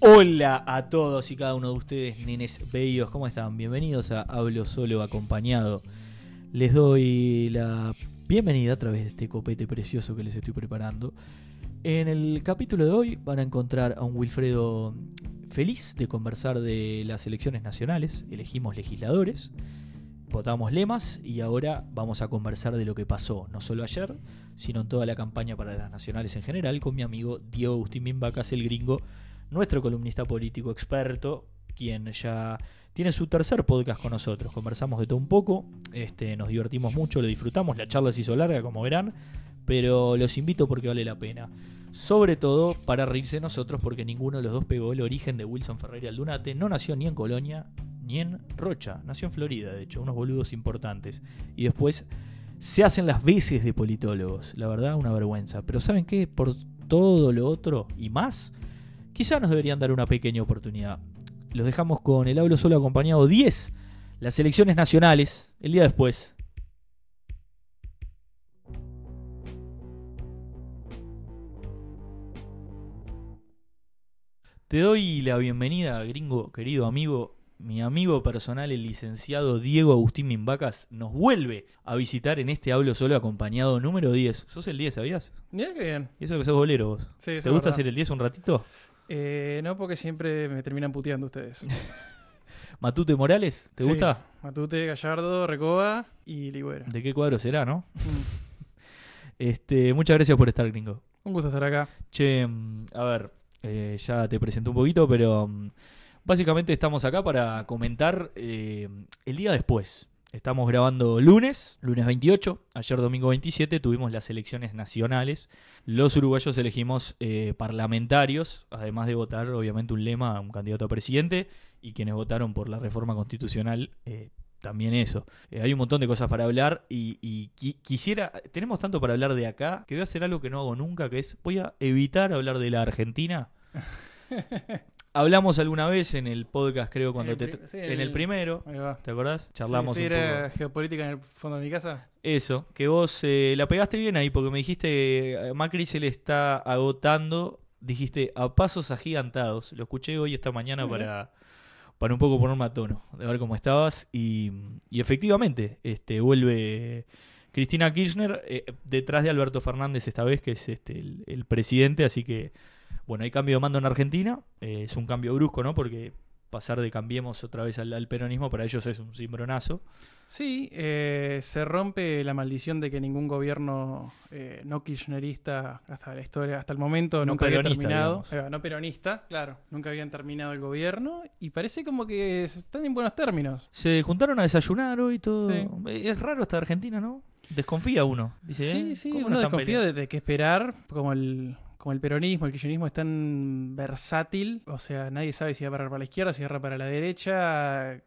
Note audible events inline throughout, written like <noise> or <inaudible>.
Hola a todos y cada uno de ustedes, nenes bellos, ¿cómo están? Bienvenidos a Hablo Solo Acompañado. Les doy la bienvenida a través de este copete precioso que les estoy preparando. En el capítulo de hoy van a encontrar a un Wilfredo feliz de conversar de las elecciones nacionales. Elegimos legisladores, votamos lemas y ahora vamos a conversar de lo que pasó, no solo ayer, sino en toda la campaña para las nacionales en general, con mi amigo Diego Agustín Bimbacas, el gringo, nuestro columnista político experto, quien ya tiene su tercer podcast con nosotros. Conversamos de todo un poco, este, nos divertimos mucho, lo disfrutamos, la charla se hizo larga, como verán, pero los invito porque vale la pena. Sobre todo para reírse nosotros, porque ninguno de los dos pegó el origen de Wilson Ferreira Aldunate. No nació ni en Colonia ni en Rocha, nació en Florida, de hecho, unos boludos importantes. Y después se hacen las veces de politólogos, la verdad, una vergüenza. Pero ¿saben qué? Por todo lo otro y más, quizá nos deberían dar una pequeña oportunidad. Los dejamos con el hablo solo acompañado 10, las elecciones nacionales, el día después. Te doy la bienvenida, gringo, querido amigo. Mi amigo personal, el licenciado Diego Agustín Mimbacas, nos vuelve a visitar en este hablo solo acompañado número 10. ¿Sos el 10, sabías? Mira qué bien. Y eso que sos bolero vos. Sí, ¿Te gusta verdad. hacer el 10 un ratito? Eh, no, porque siempre me terminan puteando ustedes. <laughs> Matute Morales, ¿te Sí. gusta? Matute, Gallardo, Recoba y Ligüero. ¿De qué cuadro será, no? Mm. <laughs> Este, muchas gracias por estar, gringo. Un gusto estar acá. Che, mm, a ver, eh, ya te presenté un poquito, pero mm, básicamente estamos acá para comentar eh, el día después. Estamos grabando lunes, lunes 28, ayer domingo 27 tuvimos las elecciones nacionales. Los uruguayos elegimos eh, parlamentarios, además de votar obviamente un lema, un candidato a presidente, y quienes votaron por la reforma constitucional, eh, también eso. Eh, hay un montón de cosas para hablar y, y qui- quisiera, tenemos tanto para hablar de acá, que voy a hacer algo que no hago nunca, que es, voy a evitar hablar de la Argentina. <laughs> Hablamos alguna vez en el podcast, creo, cuando En te... el pri- sí, en el el- primero, Ahí va. ¿te acordás? Charlamos sí, sí, un era poco. geopolítica en el fondo de mi casa. Eso, que vos eh, la pegaste bien ahí, porque me dijiste, eh, Macri se le está agotando, dijiste, a pasos agigantados. Lo escuché hoy esta mañana para, para un poco ponerme a tono, de ver cómo estabas. Y, y efectivamente, este, vuelve Cristina Kirchner eh, detrás de Alberto Fernández esta vez, que es este, el, el presidente, así que, bueno, hay cambio de mando en Argentina. eh, es un cambio brusco, ¿no? Porque pasar de cambiemos otra vez al, al peronismo para ellos es un cimbronazo. Sí, eh, se rompe la maldición de que ningún gobierno eh, no kirchnerista hasta la historia, hasta el momento, No nunca había terminado. va, no peronista, claro. Nunca habían terminado el gobierno y parece como que están en buenos términos. Se juntaron a desayunar hoy todo. Sí. Es raro esta Argentina, ¿no? Desconfía uno. Dice, Sí, ¿eh? sí, ¿Cómo no uno desconfía de, de qué esperar, como el, como el peronismo, el kirchnerismo es tan versátil, o sea, nadie sabe si va a parar para la izquierda, si va a parar para la derecha.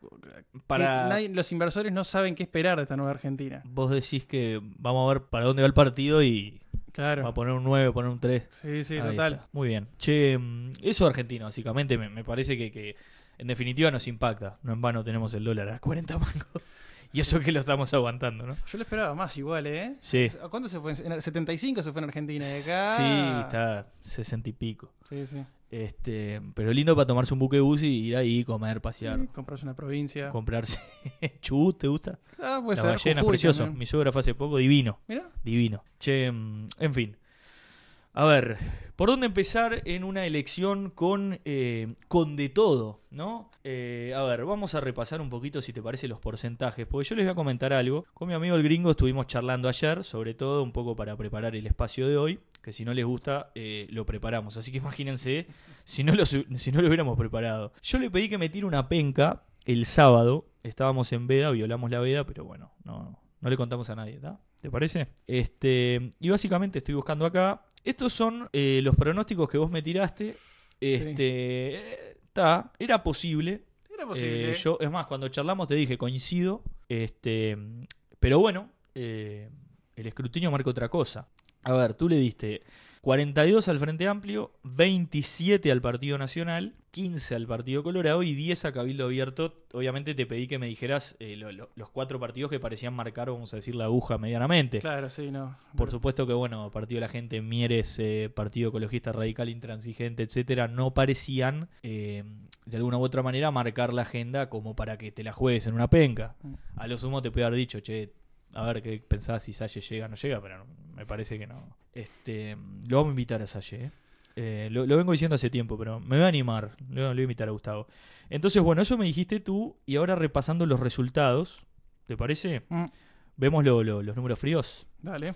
Para... nadie- los inversores no saben qué esperar de esta nueva Argentina. Vos decís que vamos a ver para dónde va el partido y va a poner un 9, poner un 3. Sí, sí, Ahí total. está. Muy bien. Che, mm, eso argentino, básicamente, me, me parece que, que en definitiva nos impacta. No en vano tenemos el dólar a 40 mangos. <laughs> Y eso que lo estamos aguantando, ¿no? Yo lo esperaba más igual, ¿eh? Sí. ¿A ¿Cuánto se fue? En el 75 se fue en Argentina de acá. Sí, está 60 y pico. Sí, sí. Este, pero lindo para tomarse un buque bus y ir ahí, comer, pasear, Sí, comprarse una provincia. comprarse <laughs> chubut, ¿te gusta? Ah, puede la ballena, precioso. también. Mi suegra fue hace poco, divino, Mira, divino. Che, mm, en fin. A ver, ¿por dónde empezar en una elección con, eh, con de todo, no? Eh, a ver, vamos a repasar un poquito, si te parece, los porcentajes, porque yo les voy a comentar algo. Con mi amigo el gringo estuvimos charlando ayer, sobre todo un poco para preparar el espacio de hoy, que si no les gusta, eh, lo preparamos. Así que imagínense si no, lo, si no lo hubiéramos preparado. Yo le pedí que me tire una penca el sábado, estábamos en veda, violamos la veda, pero bueno, no, no le contamos a nadie. ¿Te parece? Este, y básicamente estoy buscando acá. Estos son eh, los pronósticos que vos me tiraste. Este, está, era posible. era posible. Eh, yo, es más, cuando charlamos te dije, coincido. Este, pero bueno, eh, el escrutinio marca otra cosa. A ver, tú le diste 42 al Frente Amplio, 27 al Partido Nacional, 15 al Partido Colorado y 10 a Cabildo Abierto. Obviamente te pedí que me dijeras eh, lo- lo- los cuatro partidos que parecían marcar, vamos a decir, la aguja medianamente. Claro, sí, no. Por supuesto que, bueno, Partido de la Gente, Mieres, eh, Partido Ecologista Radical, Intransigente, etcétera, no parecían, eh, de alguna u otra manera, marcar la agenda como para que te la juegues en una penca. Mm. A lo sumo te puede haber dicho, che, a ver qué pensás si Salle llega o no llega, pero me parece que no. Este, lo vamos a invitar a Salle, ¿eh? Eh, lo, lo vengo diciendo hace tiempo, pero me voy a animar. Lo, lo voy a invitar a Gustavo. Entonces, bueno, eso me dijiste tú. Y ahora repasando los resultados, ¿te parece? Mm, Vemos lo- lo- los números fríos. Dale.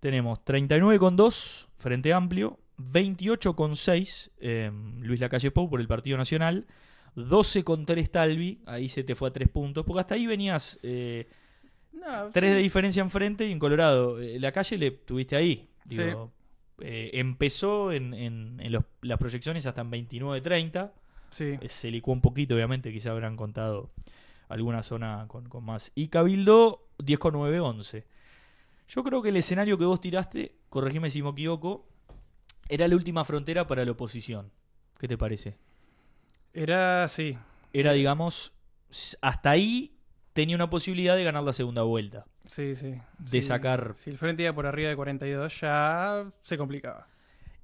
Tenemos 39,2 Frente Amplio, 28,6 eh, Luis Lacalle Pou por el Partido Nacional, 12,3 Talvi, ahí se te fue a 3 puntos, porque hasta ahí venías eh, No, 3 sí. de diferencia enfrente y en Colorado. eh, la calle le tuviste ahí. Digo, eh, empezó en, en- en los- las proyecciones hasta en 29-30. Sí. Eh, Se licuó un poquito, obviamente, quizá habrán contado alguna zona con, con más. Y Cabildo, 10,9-11. Yo creo que el escenario que vos tiraste, corregime si me equivoco, era la última frontera para la oposición. ¿Qué te parece? Era, sí. Era, digamos, hasta ahí tenía una posibilidad de ganar la segunda vuelta. Sí, sí. De Sí. sacar- Si el frente iba por arriba de 42, ya se complicaba.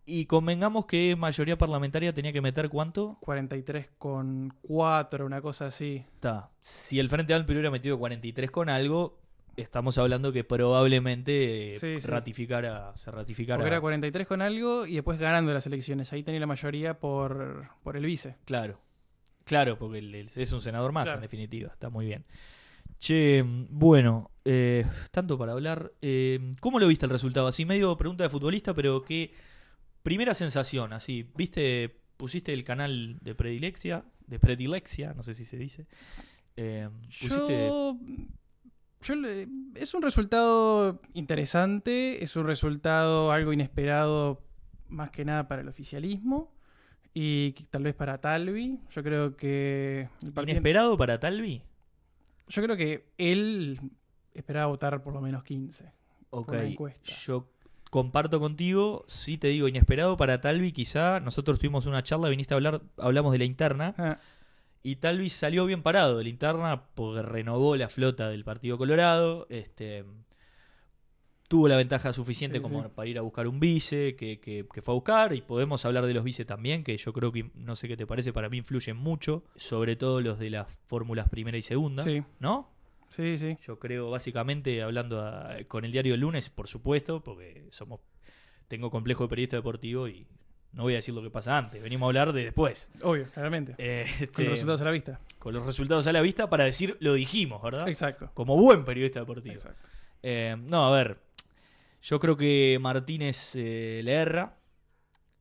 Y convengamos que mayoría parlamentaria tenía que meter cuánto. 43 con 4, una cosa así. Está. Si el Frente Amplio hubiera metido 43 con algo, estamos hablando que probablemente eh, Sí, sí. ratificara, se ratificara. Porque era 43 con algo y después ganando las elecciones. Ahí tenía la mayoría por, por el vice. Claro. Claro, porque es un senador más, Claro. en definitiva. Está muy bien. Che, bueno, eh, tanto para hablar. eh, ¿Cómo lo viste el resultado? Así medio pregunta de futbolista, pero qué primera sensación, así, ¿viste? Pusiste el canal de predileccia, de predileccia, no sé si se dice. Eh, pusiste... Yo, yo le- es un resultado interesante, es un resultado algo inesperado más que nada para el oficialismo y tal vez para Talvi. Yo creo que el partido- ¿Inesperado para Talvi? Yo creo que él esperaba votar por lo menos 15. Ok, encuesta. yo comparto contigo, sí te digo, inesperado para Talvi quizá, nosotros tuvimos una charla, viniste a hablar, hablamos de la interna, Ah, y Talvi salió bien parado de la interna porque renovó la flota del Partido Colorado, este tuvo la ventaja suficiente Sí, como sí. para ir a buscar un vice que, que- que fue a buscar, y podemos hablar de los vice también, que yo creo que, no sé qué te parece, para mí influyen mucho, sobre todo los de las fórmulas primera y segunda, sí, ¿no? sí, sí. Yo creo, básicamente, hablando a- con el diario El Lunes, por supuesto, porque somos tengo complejo de periodista deportivo y no voy a decir lo que pasa antes, venimos a hablar de después. Obvio, claramente. Eh, Con los resultados a la vista. con los resultados a la vista para decir lo dijimos, ¿verdad? Exacto. Como buen periodista deportivo. Exacto. Eh, no, a ver, yo creo que Martínez eh, le erra.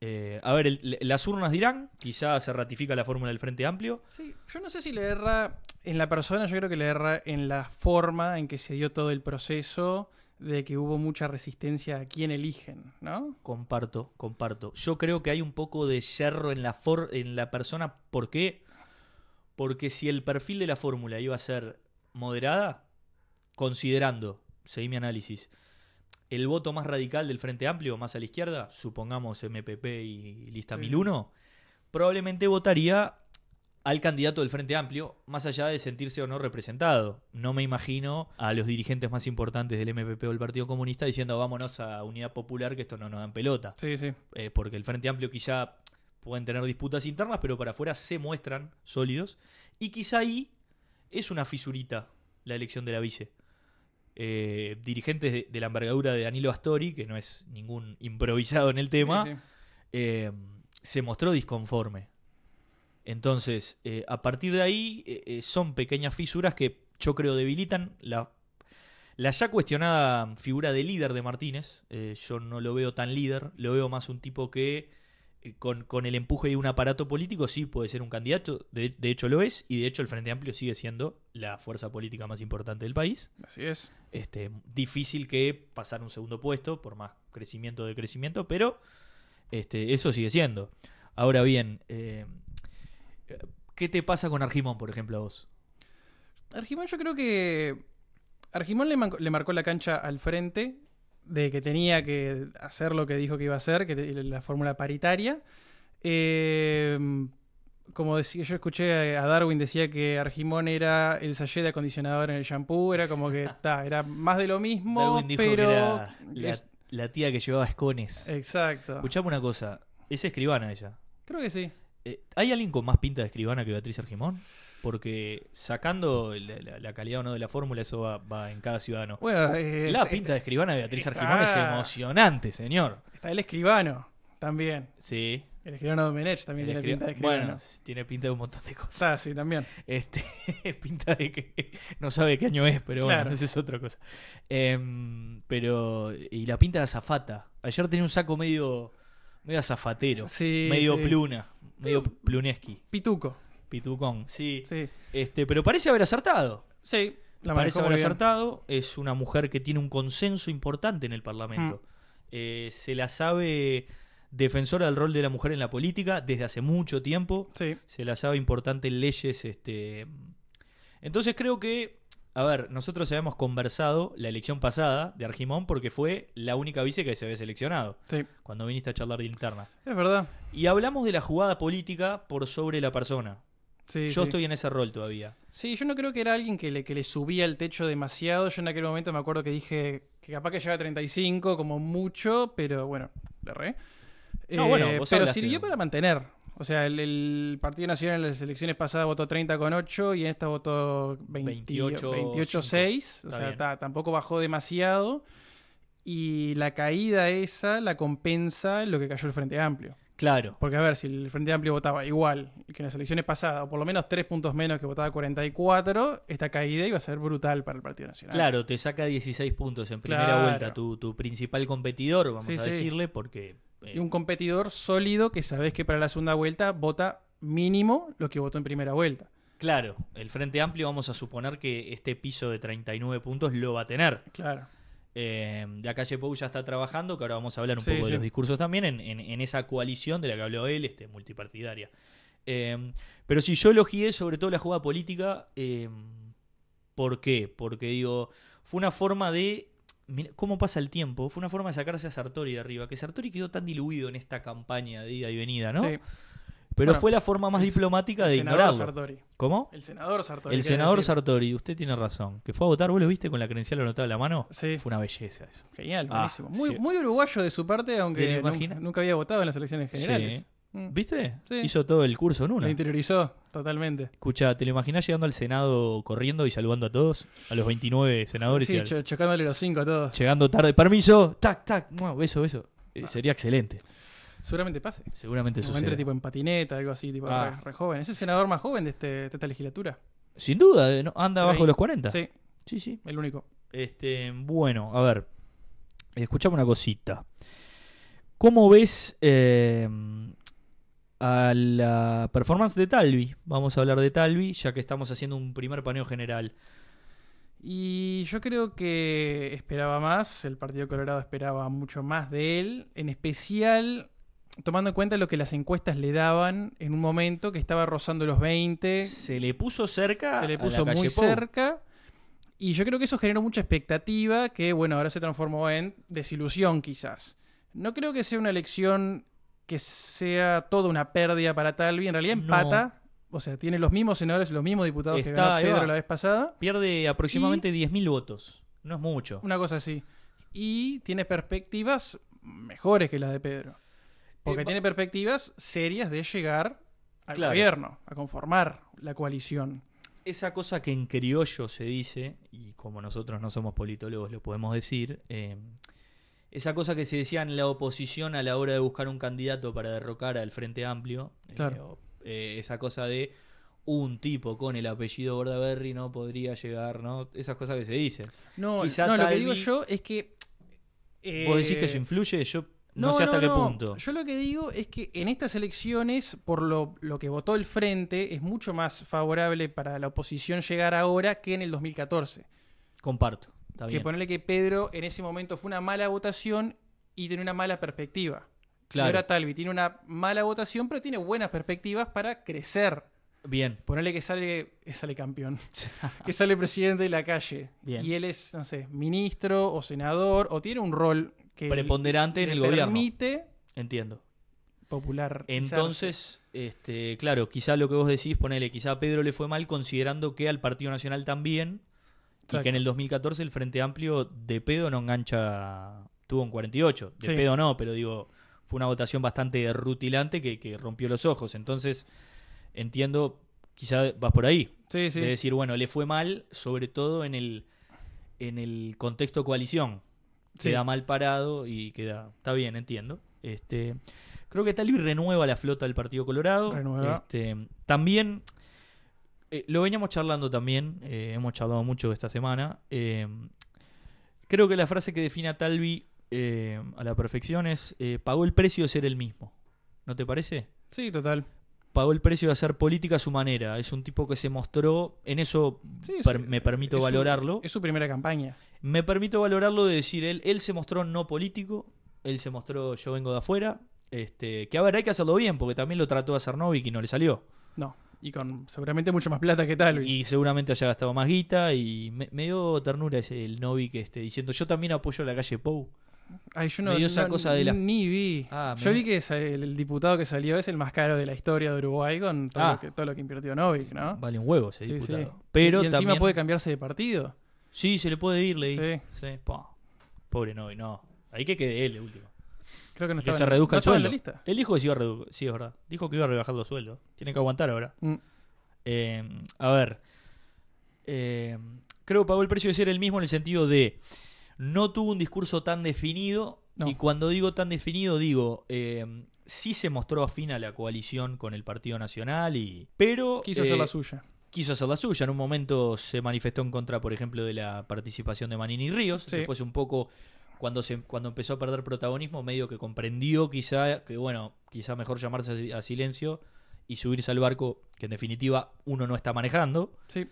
Eh, a ver, el- las urnas dirán, quizás se ratifica la fórmula del Frente Amplio. Sí, yo no sé si le erra en la persona, yo creo que le erra en la forma en que se dio todo el proceso de que hubo mucha resistencia a quién eligen, ¿no? Comparto, comparto. Yo creo que hay un poco de yerro en la, for- en la persona. ¿Por qué? Porque si el perfil de la fórmula iba a ser moderada, considerando, seguí mi análisis, el voto más radical del Frente Amplio, más a la izquierda, supongamos MPP y lista Sí. 1001, probablemente votaría al candidato del Frente Amplio, más allá de sentirse o no representado. No me imagino a los dirigentes más importantes del MPP o del Partido Comunista diciendo vámonos a Unidad Popular, que esto no nos dan pelota. Sí, sí. Eh, porque el Frente Amplio quizá pueden tener disputas internas, pero para afuera se muestran sólidos. Y quizá ahí es una fisurita la elección de la vice. Eh, dirigentes de, de la envergadura de Danilo Astori, que no es ningún improvisado en el tema, Sí, sí. eh, se mostró disconforme. Entonces, eh, a partir de ahí, son pequeñas fisuras que yo creo debilitan la, la ya cuestionada figura de líder de Martínez. Yo no lo veo tan líder, lo veo más un tipo que con, con el empuje de un aparato político sí puede ser un candidato, de, de hecho lo es, y de hecho el Frente Amplio sigue siendo la fuerza política más importante del país. Así es. Este, difícil que pasar un segundo puesto, por más crecimiento de crecimiento, pero este, eso sigue siendo. Ahora bien, eh, ¿qué te pasa con Argimón, por ejemplo, a vos? Argimón yo creo que... Argimón le, le marcó la cancha al frente de que tenía que hacer lo que dijo que iba a hacer, que te- la fórmula paritaria. Eh, como decía, yo escuché a Darwin decía que Argimón era el sachet de acondicionador en el shampoo, era como que <laughs> ta, era más de lo mismo, Darwin dijo pero que era la, es- la tía que llevaba escones. exacto. Escuchame una cosa. Es escribana ella. Creo que sí. Eh, ¿Hay alguien con más pinta de escribana que Beatriz Argimón? Porque sacando la, la- la calidad o no de la fórmula, eso va, va en cada ciudadano. Bueno, eh, La está- pinta de escribana de Beatriz Argimón es emocionante, señor. está el escribano también. Sí. El escribano Domenech también el tiene pinta de escribano. Bueno, tiene pinta de un montón de cosas. Ah, sí, también. Este, <laughs> pinta de que no sabe qué año es, pero Claro. bueno, esa es otra cosa. Em, pero, y la pinta de azafata. Ayer tenía un saco medio, medio azafatero, Sí, medio sí. pluna, medio pluneski, Pituco. Pitucón, sí. Sí. Este, pero parece haber acertado. Sí. La parece haber acertado. Es una mujer que tiene un consenso importante en el Parlamento. Mm. Eh, se la sabe defensora del rol de la mujer en la política desde hace mucho tiempo. Sí. Se la sabe importante en leyes. Este... Entonces creo que, a ver, nosotros habíamos conversado la elección pasada de Argimón porque fue la única vice que se había seleccionado Sí. cuando viniste a charlar de interna. Es verdad. Y hablamos de la jugada política por sobre la persona. Sí, Yo sí. estoy en ese rol todavía. Sí, yo no creo que era alguien que le, que le subía el techo demasiado. Yo en aquel momento me acuerdo que dije que capaz que llegaba a 35 como mucho, pero bueno, le. No, bueno, vos pero sirvió para mantener. O sea, el, el Partido Nacional en las elecciones pasadas votó 30 con 8 y en esta votó 28, 28 6. O Está sea, ta- tampoco bajó demasiado. Y la caída esa la compensa lo que cayó el Frente Amplio. Claro. Porque a ver, si el Frente Amplio votaba igual que en las elecciones pasadas, o por lo menos tres puntos menos que votaba 44, esta caída iba a ser brutal para el Partido Nacional. Claro, te saca 16 puntos en primera Claro. vuelta tu, tu principal competidor, vamos Sí, a sí. decirle, porque... eh, Y un competidor sólido que sabes que para la segunda vuelta vota mínimo lo que votó en primera vuelta. Claro, el Frente Amplio vamos a suponer que este piso de 39 puntos lo va a tener. Claro. Eh, de Calle Pou ya está trabajando, que ahora vamos a hablar un Sí, poco de los discursos también, en, en- en esa coalición de la que habló él, este, multipartidaria. Eh, pero si yo elogié sobre todo la jugada política, eh, ¿por qué? Porque digo, fue una forma de... mira ¿Cómo pasa el tiempo? Fue una forma de sacarse a Sartori de arriba, que Sartori quedó tan diluido en esta campaña de ida y venida, ¿no? Sí. Pero Bueno, fue la forma más diplomática de ignorarlo. Sartori. ¿Cómo? El senador Sartori. El senador decir. Sartori, usted tiene razón. Que fue a votar, ¿vos lo viste con la credencial anotada en la mano? Sí. Fue una belleza eso. Genial, Ah, buenísimo. Muy, sí. muy uruguayo de su parte, ¿Te aunque lo nunca había votado en las elecciones generales. Sí. Mm. ¿Viste? Sí. Hizo todo el curso en Lo una. interiorizó totalmente. Escucha, ¿te lo imaginás llegando al Senado corriendo y saludando a todos? A los 29 senadores y Sí, al- cho- chocándole los cinco a todos. llegando tarde. Permiso, tac, tac, beso, beso. Eh, Ah. sería excelente. Seguramente pase. Seguramente sucede. entre tipo en patineta, algo así, tipo Ah. re, re joven. Es el senador más joven de, este, de esta legislatura. Sin duda, eh, ¿no? anda abajo de los 40. Sí, sí. sí. el único. Este, bueno, a ver. Escuchame una cosita. ¿Cómo ves eh, a la performance de Talvi? Vamos a hablar de Talvi, ya que estamos haciendo un primer paneo general. Y yo creo que esperaba más, el Partido Colorado esperaba mucho más de él, en especial tomando en cuenta lo que las encuestas le daban en un momento que estaba rozando los 20, Se le puso cerca. se le a la puso muy cerca. Y yo creo que eso generó mucha expectativa que, bueno, ahora se transformó en desilusión quizás. No creo que sea una elección que sea toda una pérdida para Talvi. En realidad No. empata. O sea, tiene los mismos senadores los mismos diputados que ganó Pedro la vez pasada. Pierde aproximadamente 10.000 votos. No es mucho. Una cosa así. Y tiene perspectivas mejores que las de Pedro. Porque Eh, tiene perspectivas serias de llegar al Claro. gobierno, a conformar la coalición. Esa cosa que en criollo se dice, y como nosotros no somos politólogos lo podemos decir, eh, esa cosa que se decía en la oposición a la hora de buscar un candidato para derrocar al Frente Amplio, eh, Claro. eh, esa cosa de un tipo con el apellido Bordaberry no podría llegar, ¿no? Esas cosas que se dicen. No, Quizá no lo que digo yo es que. eh, ¿Vos decís que eso influye? Yo no, sé hasta qué punto. Yo lo que digo es que en estas elecciones, por lo, lo que votó el Frente, es mucho más favorable para la oposición llegar ahora que en el 2014. Comparto. Está que bien. ponerle que Pedro en ese momento fue una mala votación y tenía una mala perspectiva. Y Claro. ahora Talvi tiene una mala votación, pero tiene buenas perspectivas para crecer. Bien. Ponele que sale, sale campeón, <laughs> que sale presidente de la calle. Bien. Y él es, no sé, ministro o senador o tiene un rol que Preponderante en el gobierno. permite Entiendo. popular. Entonces, este, claro, quizá lo que vos decís, ponele, quizá a Pedro le fue mal considerando que al Partido Nacional también, y que en el 2014 el Frente Amplio de pedo no engancha, tuvo un 48, de Sí. pedo no, pero digo, fue una votación bastante rutilante que, que rompió los ojos. Entonces, entiendo, quizá vas por ahí, Sí, sí. de decir, bueno, le fue mal, sobre todo en el, en el contexto coalición. Sí. Queda mal parado y queda. Está bien, entiendo. Este, creo que Talvi renueva la flota del Partido Colorado. Renueva. Este, también. eh, lo veníamos charlando también. eh, hemos charlado mucho esta semana. eh, creo que la frase que define a Talvi eh, a la perfección es: pagó el precio de ser el mismo. ¿No te parece? Sí, total. Pagó el precio de hacer política a su manera. Es un tipo que se mostró, en eso Sí, per- sí, me permito es su- valorarlo. Es su primera campaña. Me permito valorarlo de decir, él, él se mostró no político, él se mostró yo vengo de afuera. Este, que a ver, hay que hacerlo bien, porque también lo trató de hacer Novik y no le salió. No. Y con seguramente mucho más plata que tal. Y seguramente haya gastado más guita y me, me dio ternura ese, el Novik este, diciendo yo también apoyo la calle Pou. Ay, yo no, me dio esa no- cosa de la- Ni vi. Ah, yo vi que el, el diputado que salió es el más caro de la historia de Uruguay con todo, Ah. lo, que, todo lo que invirtió Novik, ¿no? Vale un huevo ese Sí, diputado. sí. Pero y encima también... puede cambiarse de partido. Sí, se le puede ir, leí. Sí. Pobre Novik, no. Hay que quede él, de último. Creo que no que se en- reduzca no el estaba en sueldo. la lista. Él dijo que se iba a redu- Sí, es verdad. Dijo que iba a rebajar los sueldos. Tiene que aguantar ahora. Mm. Eh, a ver. Eh, creo que pagó el precio de ser el mismo en el sentido de. No tuvo un discurso tan definido. No. Y cuando digo tan definido, digo. eh, sí se mostró afín a la coalición con el Partido Nacional. y Pero. Quiso hacer eh, la suya. quiso hacer la suya. En un momento se manifestó en contra, por ejemplo, de la participación de Manini Ríos. Sí. Después un poco, cuando, se, cuando empezó a perder protagonismo, medio que comprendió quizá que, bueno, quizá mejor llamarse a silencio y subirse al barco que en definitiva uno no está manejando. Sí.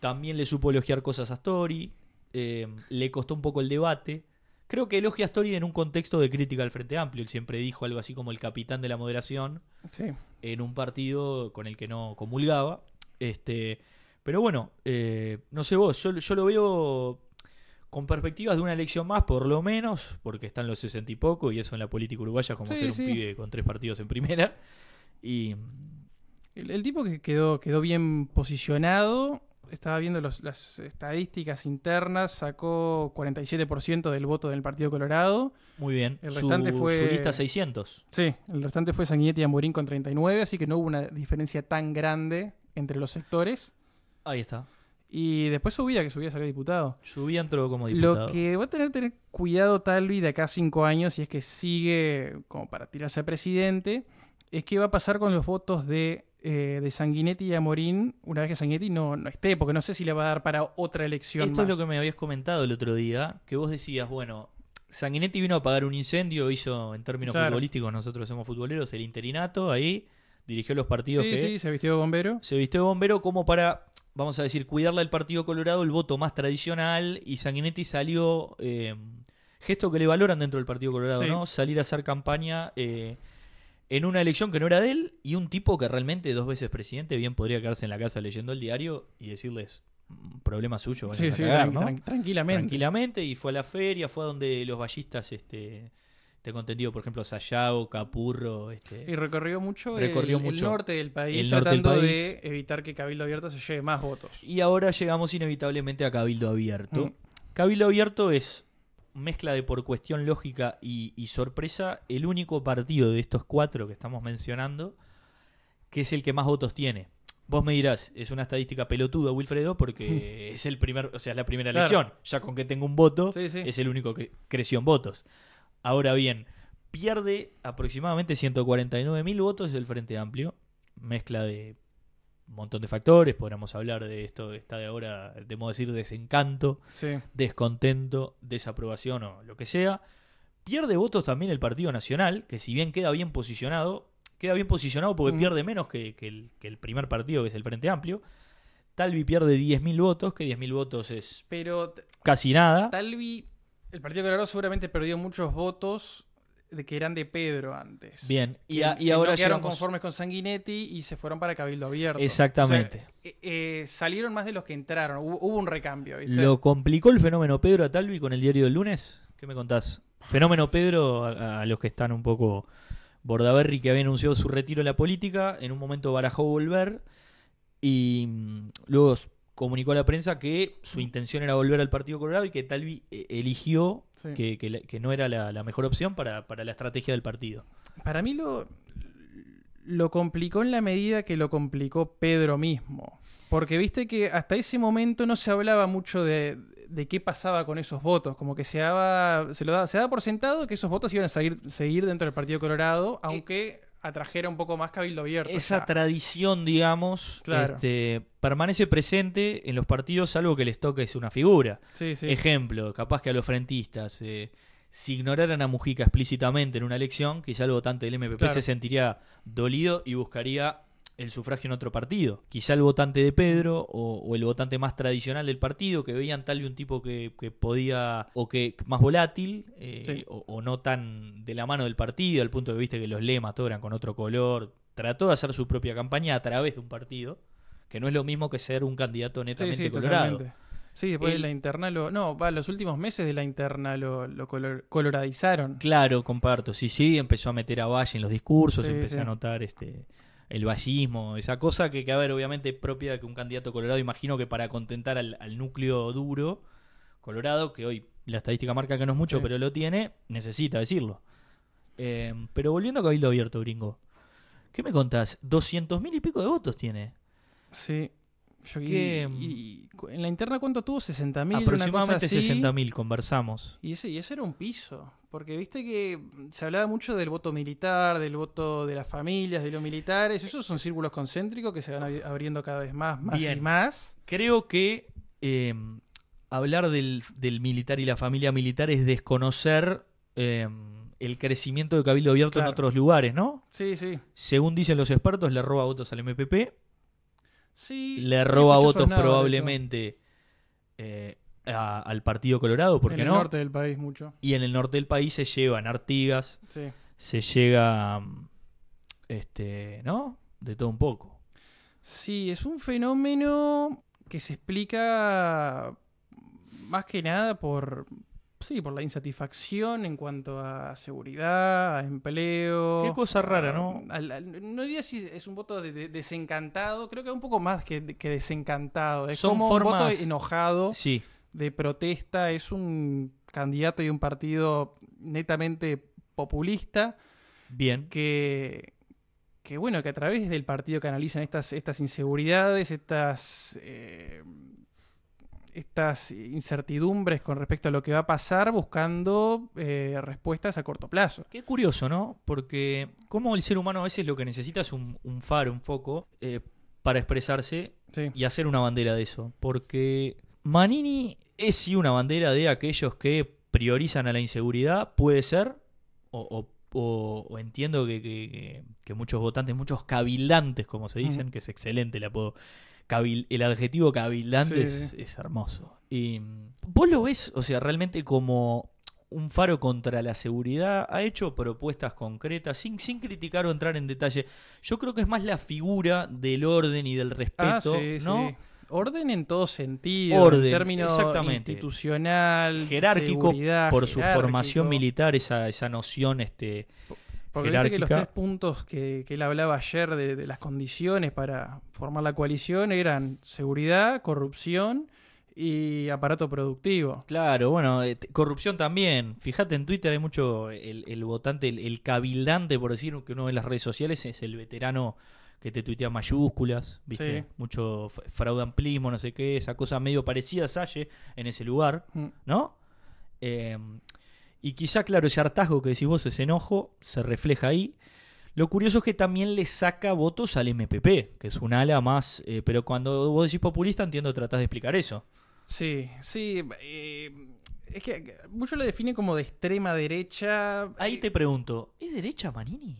También le supo elogiar cosas a Story. Eh, le costó un poco el debate. Creo que elogia a Story en un contexto de crítica al Frente Amplio. Él siempre dijo algo así como el capitán de la moderación Sí. en un partido con el que no comulgaba. Este, pero bueno, eh, no sé vos, yo, yo lo veo con perspectivas de una elección más, por lo menos, porque están los sesenta y poco, y eso en la política uruguaya es como Sí, ser un sí. pibe con tres partidos en primera. Y El, el tipo que quedó, quedó bien posicionado, estaba viendo los- las estadísticas internas, sacó 47% del voto del Partido Colorado. muy bien, El su, restante fue- su lista 600. Sí, el restante fue Sanguinetti y Amorín con 39, así que no hubo una diferencia tan grande entre los sectores. Ahí está. Y después subía, que subía a ser diputado. Subía entró como diputado. Lo que va a tener que tener cuidado Talvi de acá a cinco años, si es que sigue como para tirarse a presidente, es qué va a pasar con los votos de, eh, de Sanguinetti y Amorín una vez que Sanguinetti no, no esté, porque no sé si le va a dar para otra elección Esto más. es lo que me habías comentado el otro día, que vos decías, bueno, Sanguinetti vino a apagar un incendio, hizo en términos Claro. futbolísticos, nosotros somos futboleros, el interinato ahí, dirigió los partidos Sí, que sí, se vistió de bombero. se vistió de bombero como para, vamos a decir, cuidarle al Partido Colorado el voto más tradicional y Sanguinetti salió, eh, gesto que le valoran dentro del Partido Colorado, Sí. ¿no? Salir a hacer campaña eh, en una elección que no era de él y un tipo que realmente dos veces presidente bien podría quedarse en la casa leyendo el diario y decirles, "Mm, problema suyo, Sí, vayan a sí, cagar", tran- ¿no? tran- tranquilamente. tranquilamente y fue a la feria, fue a donde los ballistas, este, tengo entendido, por ejemplo, Sayago, Capurro, este, Y recorrió mucho, el- Recorrió el, mucho norte del país, el norte del tratando país. de evitar que Cabildo Abierto se lleve más votos. Y ahora llegamos inevitablemente a Cabildo Abierto. Mm. Cabildo Abierto es mezcla de por cuestión lógica y, y sorpresa el único partido de estos cuatro que estamos mencionando que es el que más votos tiene. Vos me dirás, es una estadística pelotuda, Wilfredo, porque es el primer, o sea, es la primera Claro. elección. Ya con que tengo un voto, Sí, sí. es el único que creció en votos. Ahora bien, pierde aproximadamente 149.000 votos del Frente Amplio, mezcla de un montón de factores, podríamos hablar de esto, está de ahora, debemos decir, desencanto, Sí. descontento, desaprobación o lo que sea. Pierde votos también el Partido Nacional, que si bien queda bien posicionado, queda bien posicionado porque Mm. pierde menos que, que el, que el primer partido, que es el Frente Amplio. Talvi pierde 10.000 votos, que 10.000 votos es Pero casi nada. Talvi, el Partido Colorado seguramente perdió muchos votos de que eran de Pedro antes. Bien, y, a- y que ahora no quedaron llegamos- conformes con Sanguinetti y se fueron para Cabildo Abierto. Exactamente. O sea, eh, eh, salieron más de los que entraron. Hubo, hubo un recambio, ¿viste? ¿Lo complicó el fenómeno Pedro a Talvi con el diario del lunes? ¿Qué me contás? Fenómeno Pedro, a, a los que están un poco Bordaberry, que había anunciado su retiro de la política, en un momento barajó volver y mm, luego comunicó a la prensa que su intención era volver al Partido Colorado y que Talvi eh, eligió Sí. que, que que no era la, la mejor opción para, para la estrategia del partido. Para mí lo, lo complicó en la medida que lo complicó Pedro mismo. Porque viste que hasta ese momento no se hablaba mucho de, de qué pasaba con esos votos. Como que se daba, se lo daba, se daba por sentado que esos votos iban a seguir, seguir dentro del Partido Colorado, aunque atrajera un poco más Cabildo Abierto. Esa tradición, digamos, Claro. este, permanece presente en los partidos, salvo que les toque es una figura. Sí, sí. Ejemplo, capaz que a los frentistas, eh, si ignoraran a Mujica explícitamente en una elección, quizá el votante del MPP Claro. se sentiría dolido y buscaría el sufragio en otro partido. Quizá el votante de Pedro o, o el votante más tradicional del partido, que veían tal vez un tipo que, que podía, o que más volátil, eh, Sí. o, o no tan de la mano del partido, al punto de vista que los lemas todo eran con otro color. Trató de hacer su propia campaña a través de un partido, que no es lo mismo que ser un candidato Sí, netamente sí, colorado. totalmente. Sí, después El- de la interna lo. No, va, los últimos meses de la interna lo, lo color- coloradizaron. Claro, comparto. Sí, sí, empezó a meter a Valle en los discursos, Sí, empecé sí. a notar este el vallismo, esa cosa que, que, a ver, obviamente propia de que un candidato colorado, imagino que para contentar al, al núcleo duro colorado, que hoy la estadística marca que no es mucho, Sí. pero lo tiene, necesita decirlo. Eh, pero volviendo a Cabildo Abierto, gringo. ¿Qué me contás? ¿200 mil y pico de votos tiene? Sí. Yo, y- ¿Qué? y, cu- en la interna, ¿cuánto tuvo? ¿60 mil? Aproximadamente 60 mil, conversamos. Y ese, y ese era un piso. Porque viste que se hablaba mucho del voto militar, del voto de las familias, de los militares. Esos son círculos concéntricos que se van abriendo cada vez más, más Bien. y más. Creo que eh, hablar del, del militar y la familia militar es desconocer eh, el crecimiento de Cabildo Abierto en otros lugares, ¿no? Sí, sí. Según dicen los expertos, le roba votos al MPP, sí le roba votos probablemente eh, a- al Partido Colorado, ¿por En qué el no? norte del país mucho. Y en el norte del país se llevan Artigas, Sí. se llega, este, ¿no? De todo un poco. Sí, es un fenómeno que se explica más que nada por, sí, por la insatisfacción en cuanto a seguridad, a empleo. Qué cosa rara, ¿no? a- al- al- no diría si es un voto de- de- desencantado, creo que un poco más que, que desencantado. Es Son como un voto enojado, Sí, de protesta, es un candidato y un partido netamente populista bien. que, que bueno, que a través del partido canalizan estas, estas inseguridades, estas, eh, estas incertidumbres con respecto a lo que va a pasar, buscando eh, respuestas a corto plazo. Qué curioso, ¿no? Porque como el ser humano a veces lo que necesita es un, un faro, un foco, eh, para expresarse Sí. y hacer una bandera de eso. Porque Manini es sí una bandera de aquellos que priorizan a la inseguridad, puede ser, o, o- o- o entiendo que, que- muchos votantes, muchos cabildantes, como se dicen, que es excelente el apodo. Cabil- el adjetivo cabildante Sí, es, sí. es hermoso. Y mm, vos lo ves, o sea, realmente como un faro contra la seguridad, ha hecho propuestas concretas, sin, sin criticar o entrar en detalle. Yo creo que es más la figura del orden y del respeto, Ah, sí, ¿no? Orden en todo sentido, Orden, en términos exactamente. institucional, Jerárquico por su formación militar, esa, esa noción, este, Porque viste que los tres puntos que, que él hablaba ayer de, de las condiciones para formar la coalición eran seguridad, corrupción y aparato productivo. Claro, bueno, eh, corrupción también. Fíjate, en Twitter hay mucho el, el votante, el, el cabildante, por decir que uno de las redes sociales es el veterano que te tuitea mayúsculas, ¿viste? Sí. Mucho fraudamplismo, no sé qué, esa cosa medio parecida a Salle en ese lugar, Mm. ¿no? Eh, y quizá, claro, ese hartazgo que decís vos, ese enojo, se refleja ahí. Lo curioso es que también le saca votos al MPP, que es un ala más... eh, pero cuando vos decís populista, entiendo, tratás de explicar eso. Sí, sí. eh, es que muchos lo definen como de extrema derecha. Ahí te pregunto, ¿es derecha Manini?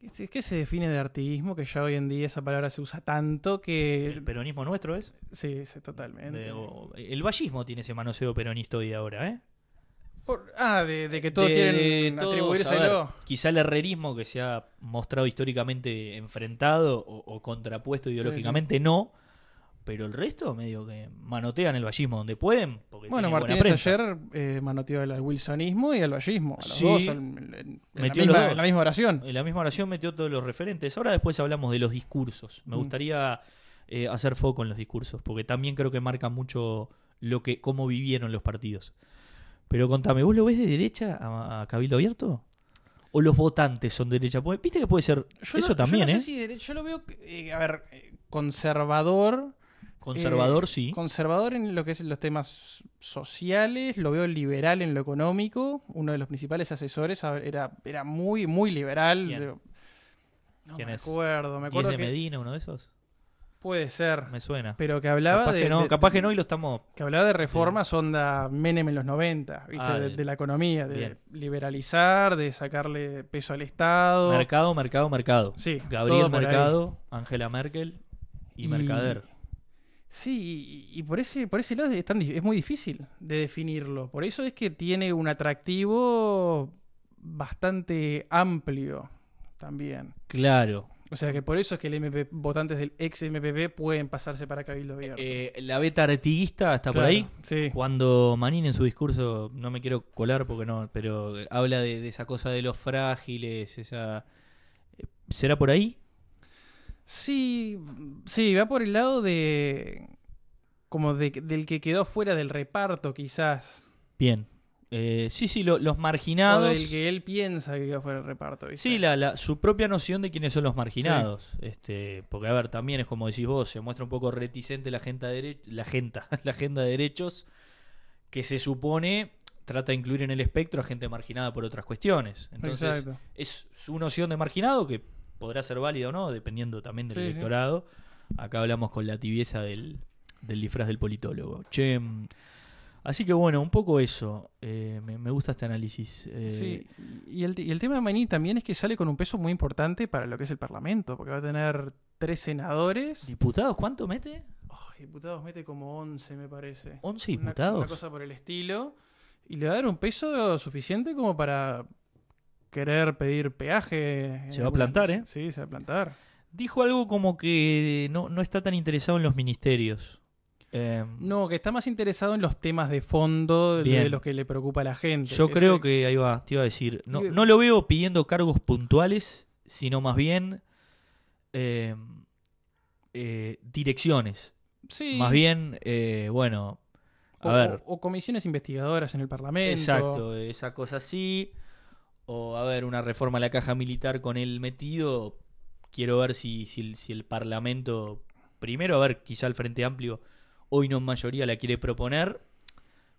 Es que se define de artiguismo, que ya hoy en día esa palabra se usa tanto que... ¿El peronismo nuestro es? Sí, sí, totalmente. De- o- el vallismo tiene ese manoseo peronista hoy de ahora, ¿eh? Por- ah, de, de que todos de- quieren todos, atribuírselo. ver, quizá el herrerismo que se ha mostrado históricamente enfrentado o, o contrapuesto ideológicamente no, pero el resto medio que manotean el vallismo donde pueden. Porque Bueno, Martínez ayer eh, manoteó al wilsonismo y al vallismo. A los Sí. dos en, en- en la Metió misma, los dos. en la misma oración. En la misma oración metió todos los referentes. Ahora después hablamos de los discursos. Me Mm. gustaría eh, hacer foco en los discursos, porque también creo que marca mucho lo que cómo vivieron los partidos. Pero contame, ¿vos lo ves de derecha a, a Cabildo Abierto? ¿O los votantes son de derecha? Viste que puede ser Yo eso no- también, yo no ¿eh? sé si dere- yo lo veo, eh, a ver, eh, conservador. Conservador, eh, sí. Conservador en lo que es los temas sociales, lo veo liberal en lo económico. Uno de los principales asesores era, era muy, muy liberal. ¿Quién? no ¿Quién me es? acuerdo, me ¿Y es acuerdo de que Medina uno de esos? Puede ser, Me suena. pero que hablaba capaz de, que no, de- capaz que no y lo estamos... que hablaba de reformas onda Menem en los 90, ¿viste? Ah, de, la economía, de Bien. liberalizar, de sacarle peso al Estado. Mercado, mercado, mercado. Sí, Gabriel ahí. Mercado, Angela Merkel y, Mercader. Sí, y, y por ese, por ese lado es, tan di- es muy difícil de definirlo. Por eso es que tiene un atractivo bastante amplio también. Claro. O sea que por eso es que el MP, votantes del ex MPP pueden pasarse para Cabildo Abierto. Eh, la beta artiguista está por ahí. Sí. Cuando Manín en su discurso, no me quiero colar porque no, pero habla de, de esa cosa de los frágiles, esa... eh, ¿Será por ahí? Sí, sí, va por el lado de. como de, del que quedó fuera del reparto, quizás. Bien. Eh, sí, sí, lo- los O marginados. del que él piensa que quedó fuera del reparto. ¿viste? Sí, la, la- su propia noción de quiénes son los marginados. Este, porque, a ver, también es como decís vos, se muestra un poco reticente la agenda de, la, agenda, <laughs> la agenda de derechos que se supone trata de incluir en el espectro a gente marginada por otras cuestiones. Entonces, Exacto. es su noción de marginado que podrá ser válida o no, dependiendo también del Sí, sí. electorado. Acá hablamos con la tibieza del, del disfraz del politólogo. Che, mm, así que bueno, un poco eso. Eh, me, me gusta este análisis. Eh, Sí, y el, y el tema de Maní también es que sale con un peso muy importante para lo que es el Parlamento, porque va a tener tres senadores. ¿Diputados cuánto mete? Diputados mete como 11, me parece. ¿11 Una- diputados? Una, cosa por el estilo. Y le va a dar un peso suficiente como para querer pedir peaje. Se va a plantar. ¿eh? Sí, se va a plantar. Dijo algo como que no, no está tan interesado en los ministerios. Eh, No, que está más interesado en los temas de fondo de los que le preocupa a la gente. Yo creo de- que ahí va, te iba a decir. No, no lo veo pidiendo cargos puntuales, sino más bien eh, eh, direcciones. Sí. Más bien, bueno, a o, ver. o- comisiones investigadoras en el Parlamento. Exacto, esa cosa así. O a ver, una reforma a la caja militar con él metido. Quiero ver si, si el Parlamento, primero, a ver, quizá el Frente Amplio hoy no en mayoría la quiere proponer.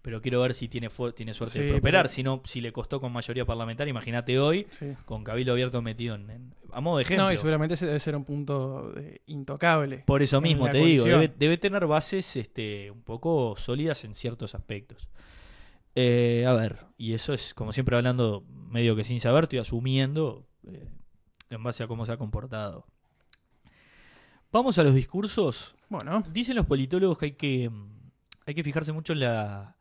Pero quiero ver si tiene, tiene suerte de Sí, prosperar. pero- Si no, si le costó con mayoría parlamentaria, imagínate hoy, Sí. con Cabildo Abierto metido en, en- a modo de ejemplo. No, y seguramente ese debe ser un punto intocable. Por eso mismo te digo, debe tener bases este, un poco sólidas en ciertos aspectos. Eh, a ver, y eso es como siempre hablando medio que sin saber, estoy asumiendo eh, en base a cómo se ha comportado. Vamos a los discursos. Bueno, Dicen los politólogos que hay que, mm, hay que fijarse mucho en, la,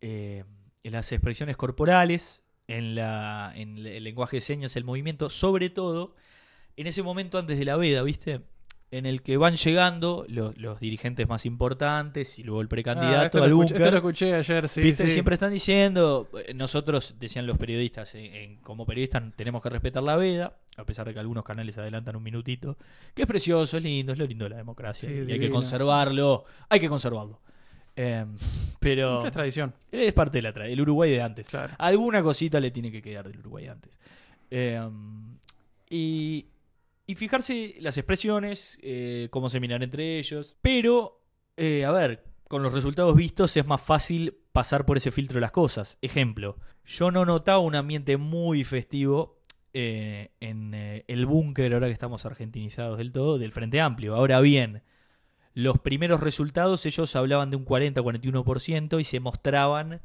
eh, en las expresiones corporales, en, la, en el lenguaje de señas, el movimiento, sobre todo en ese momento antes de la veda, ¿viste? En el que van llegando los, los dirigentes más importantes y luego el Ah, precandidato esto, al lo escuché, búnker. esto lo escuché ayer, sí. ¿Viste? sí. Siempre están diciendo, eh, nosotros, decían los periodistas, en- en- como periodistas tenemos que respetar la veda, a pesar de que algunos canales adelantan un minutito, que es precioso, es lindo, es lo lindo de la democracia, Sí, y hay que conservarlo, hay que conservarlo. Eh, pero Es tradición, es parte de la tra- el Uruguay de antes. claro. Alguna cosita le tiene que quedar del Uruguay de antes. Eh, y, y fijarse las expresiones, eh, cómo se miran entre ellos. Pero, eh, a ver, con los resultados vistos es más fácil pasar por ese filtro de las cosas. Ejemplo, yo no notaba un ambiente muy festivo eh, en eh, el búnker, ahora que estamos argentinizados del todo, del Frente Amplio. Ahora bien, los primeros resultados ellos hablaban de un 40-41% y se mostraban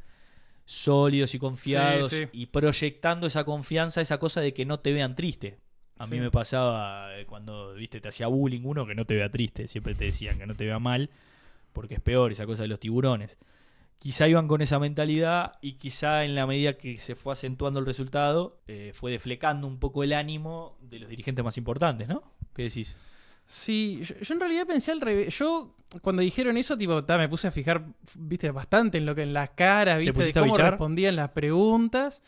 sólidos y confiados Sí, sí. y proyectando esa confianza, esa cosa de que no te vean triste. A mí me pasaba eh, cuando, viste, te hacía bullying uno que no te vea triste, siempre te decían que no te vea mal, porque es peor esa cosa de los tiburones. Quizá iban con esa mentalidad y quizá en la medida que se fue acentuando el resultado, eh, fue deflecando un poco el ánimo de los dirigentes más importantes, ¿no? ¿Qué decís? Sí, yo, yo en realidad pensé al revés. Yo, cuando dijeron eso, tipo, ta, me puse a fijar, viste, bastante en lo que en las caras, viste, de cómo respondían las preguntas.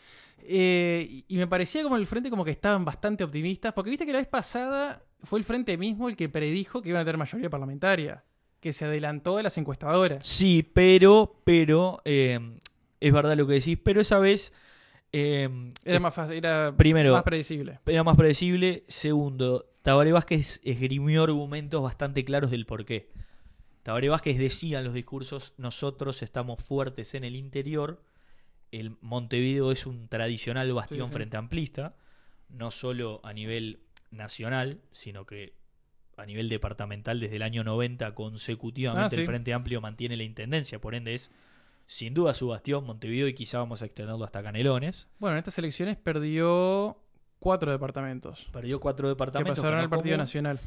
Eh, y me parecía como el frente como que estaban bastante optimistas, porque viste que la vez pasada fue el frente mismo el que predijo que iban a tener mayoría parlamentaria, que se adelantó a las encuestadoras. Sí, pero, pero, eh, es verdad lo que decís, pero esa vez eh, Era más fácil, era Primero- más predecible. era más predecible. Segundo, Tabaré Vázquez esgrimió argumentos bastante claros del porqué. Tabaré Vázquez decía en los discursos, nosotros estamos fuertes en el interior, el Montevideo es un tradicional bastión sí. frente amplista, no solo a nivel nacional, sino que a nivel departamental desde el año 90 consecutivamente Ah, el. Frente Amplio mantiene la intendencia, por ende es sin duda su bastión Montevideo y quizá vamos a extenderlo hasta Canelones. Bueno, en estas elecciones perdió cuatro departamentos. Perdió cuatro Que departamentos. pasaron no al es Partido común, Nacional.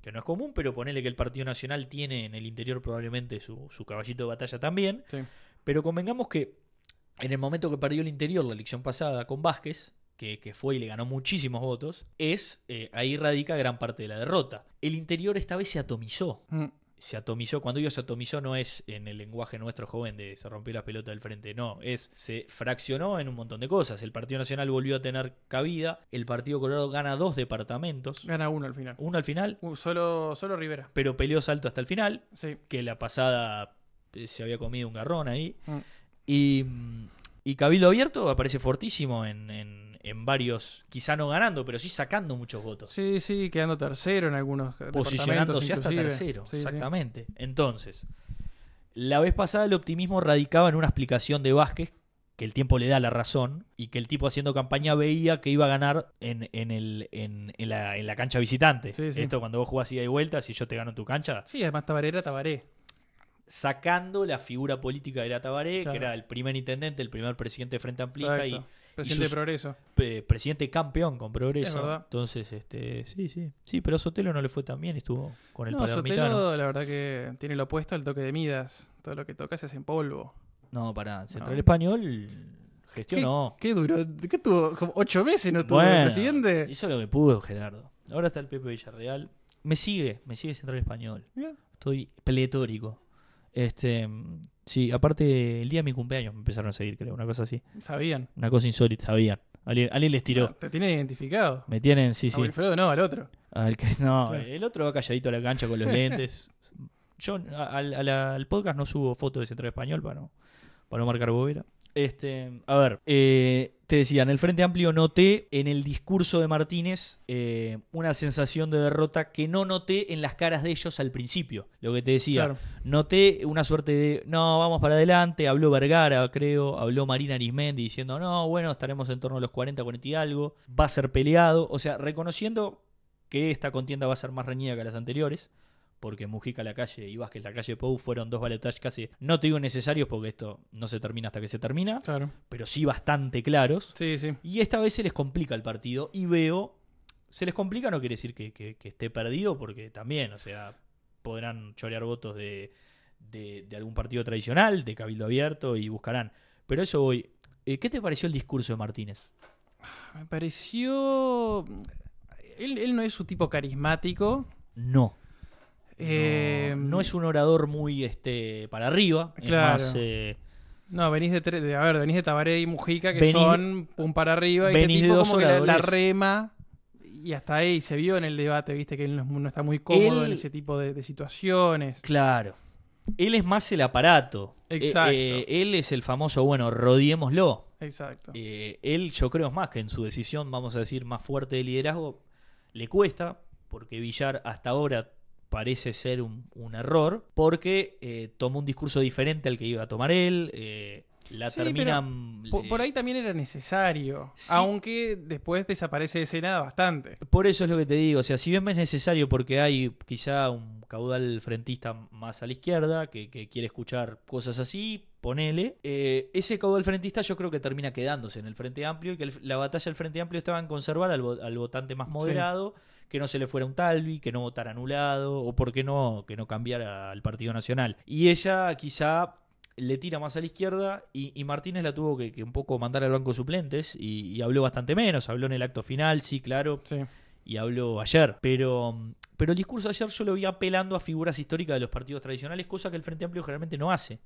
Que no es común, pero ponele que el Partido Nacional tiene en el interior probablemente su, su caballito de batalla también. Sí. Pero convengamos que en el momento que perdió el interior la elección pasada con Vázquez, que, que fue y le ganó muchísimos votos, es eh, ahí radica gran parte de la derrota. El interior esta vez se atomizó. Mm. Se atomizó, cuando digo se atomizó no es en el lenguaje nuestro joven de se rompió la pelota del frente, no, es se fraccionó en un montón de cosas. El Partido Nacional volvió a tener cabida, el Partido Colorado gana dos departamentos, Gana uno al final. uno al final, Uh, solo, solo Rivera. pero peleó salto hasta el final, Sí. que la pasada eh, se había comido un garrón ahí. Mm. Y, mm, y Cabildo Abierto aparece fortísimo en, en- en varios, quizá no ganando, pero sí sacando muchos votos. Sí, sí, quedando tercero en algunos posicionándose hasta tercero. Sí, sí. exactamente. Entonces, la vez pasada el optimismo radicaba en una explicación de Vázquez que el tiempo le da la razón y que el tipo haciendo campaña veía que iba a ganar en, en el, en, en la, en la cancha visitante. Sí, sí. Esto cuando vos jugás ida y vuelta, si yo te gano en tu cancha, Sí, además Tabaré era Tabaré. sacando la figura política de la Tabaré, Claro. que era el primer intendente, el primer presidente de Frente Amplista y Exacto. Presidente sus- de Progreso. eh, presidente campeón con Es progreso. Entonces, este, sí, sí. Sí, pero Sotelo no le fue tan bien, estuvo con el No. Sotelo, la verdad que tiene lo opuesto al toque de Midas. Todo lo que toca se hace en polvo. No, para Central No. Español ¿Qué, gestionó. qué duró? ¿Qué tuvo? ¿Como ocho meses no Bueno, presidente? hizo lo que pudo, Gerardo. Ahora está el Pepe Villarreal. Me sigue, me sigue Central Español. Estoy pletórico. Este, sí, aparte el día de mi cumpleaños me empezaron a seguir, creo, una cosa así. Sabían. Una cosa insólita, sabían. Alguien, alguien les tiró. Ah, Te tienen identificado. Me tienen, sí, A sí. Wilfredo no, al otro. Al que, no, Claro. el otro va calladito a la cancha con los lentes. Yo al, al podcast no subo fotos de Central Español para no, para no marcar bobera. Este, a ver, eh, te decía, en el Frente Amplio noté en el discurso de Martínez eh, una sensación de derrota que no noté en las caras de ellos al principio. Lo que te decía, Claro. noté una suerte de, no, vamos para adelante, habló Vergara, creo, habló Marina Arismendi diciendo, no, bueno, estaremos en torno a los 40, 40 y algo, va a ser peleado, o sea, reconociendo que esta contienda va a ser más reñida que las anteriores, porque Mujica la calle y Vázquez la calle Pou fueron dos balotajes casi, no te digo necesarios porque esto no se termina hasta que se termina, Claro. pero sí bastante claros. Sí, sí. Y esta vez se les complica el partido y veo, se les complica no quiere decir que, que- que esté perdido porque también, o sea, podrán chorear votos de, de- de algún partido tradicional, de Cabildo Abierto y buscarán. Pero eso voy. Eh, ¿Qué te pareció el discurso de Martínez? Me pareció. Él, él no es su tipo carismático. No. Eh, no, no es un orador muy este para arriba. es Claro. más, eh, No, venís de, de- a ver, venís de Tabaré y Mujica, que Venís- son un para arriba, y venís este de tipo dos como que la, la rema, y hasta ahí se vio en el debate, viste, que él no, es está muy cómodo Él- en ese tipo de, de situaciones. claro. Él es más el aparato. Eh, Exacto. eh, él es el famoso, bueno, rodiémoslo. Exacto. Él, yo creo, es más que en su decisión, vamos a decir, más fuerte de liderazgo, le cuesta, porque Villar hasta ahora parece ser un, un error, porque eh, tomó un discurso diferente al que iba a tomar él, eh, la Sí, terminan... Por, eh, por ahí también era necesario, Sí. aunque después desaparece de escena bastante. Por eso es lo que te digo, o sea, si bien es necesario porque hay quizá un caudal frentista más a la izquierda que, que quiere escuchar cosas así, ponele, eh, ese caudal frentista yo creo que termina quedándose en el Frente Amplio y que el- la batalla del Frente Amplio estaba en conservar al, al votante más moderado, que no se le fuera un Talvi, que no votara anulado o por qué no, que no cambiara al Partido Nacional. Y ella quizá le tira más a la izquierda y, y Martínez la tuvo que, que un poco mandar al banco de suplentes y, y habló bastante menos, habló en el acto final, sí, claro, Sí. y habló ayer. Pero, pero el discurso de ayer yo lo vi apelando a figuras históricas de los partidos tradicionales, cosa que el Frente Amplio generalmente no hace.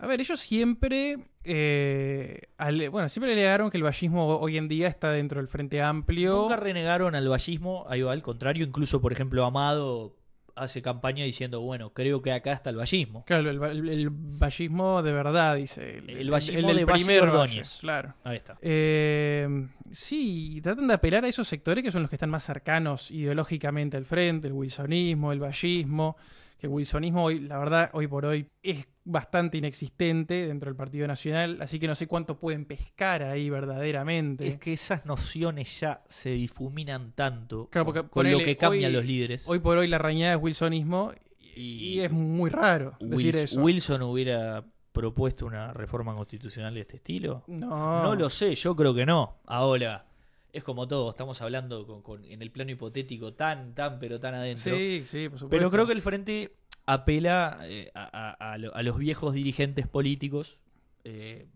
A ver, ellos siempre, eh, ale- bueno, siempre alegaron que el vallismo hoy en día está dentro del Frente Amplio. Nunca renegaron al vallismo, ahí va, al contrario, incluso, por ejemplo, Amado hace campaña diciendo, bueno, creo que acá está el vallismo. Claro, el, el- el vallismo de verdad, dice. El vallismo de Valle Ordóñez. Valle, claro. Ahí está. Eh, sí, tratan de apelar a esos sectores que son los que están más cercanos ideológicamente al frente, el wilsonismo, el vallismo, que el wilsonismo hoy, la verdad, hoy por hoy es bastante inexistente dentro del Partido Nacional, así que no sé cuánto pueden pescar ahí verdaderamente. Es que esas nociones ya se difuminan tanto Claro, con, porque con lo que cambian hoy- los líderes. Hoy por hoy la rañada es wilsonismo y, es muy raro decir Wils- eso. Wilson hubiera propuesto una reforma constitucional de este estilo. no, No lo sé, yo creo que no. Ahora, es como todo, estamos hablando con, con- en el plano hipotético tan, tan, pero tan adentro. Sí, sí, por supuesto. pero creo que el Frente apela eh, a, a- a lo- a los viejos dirigentes políticos eh,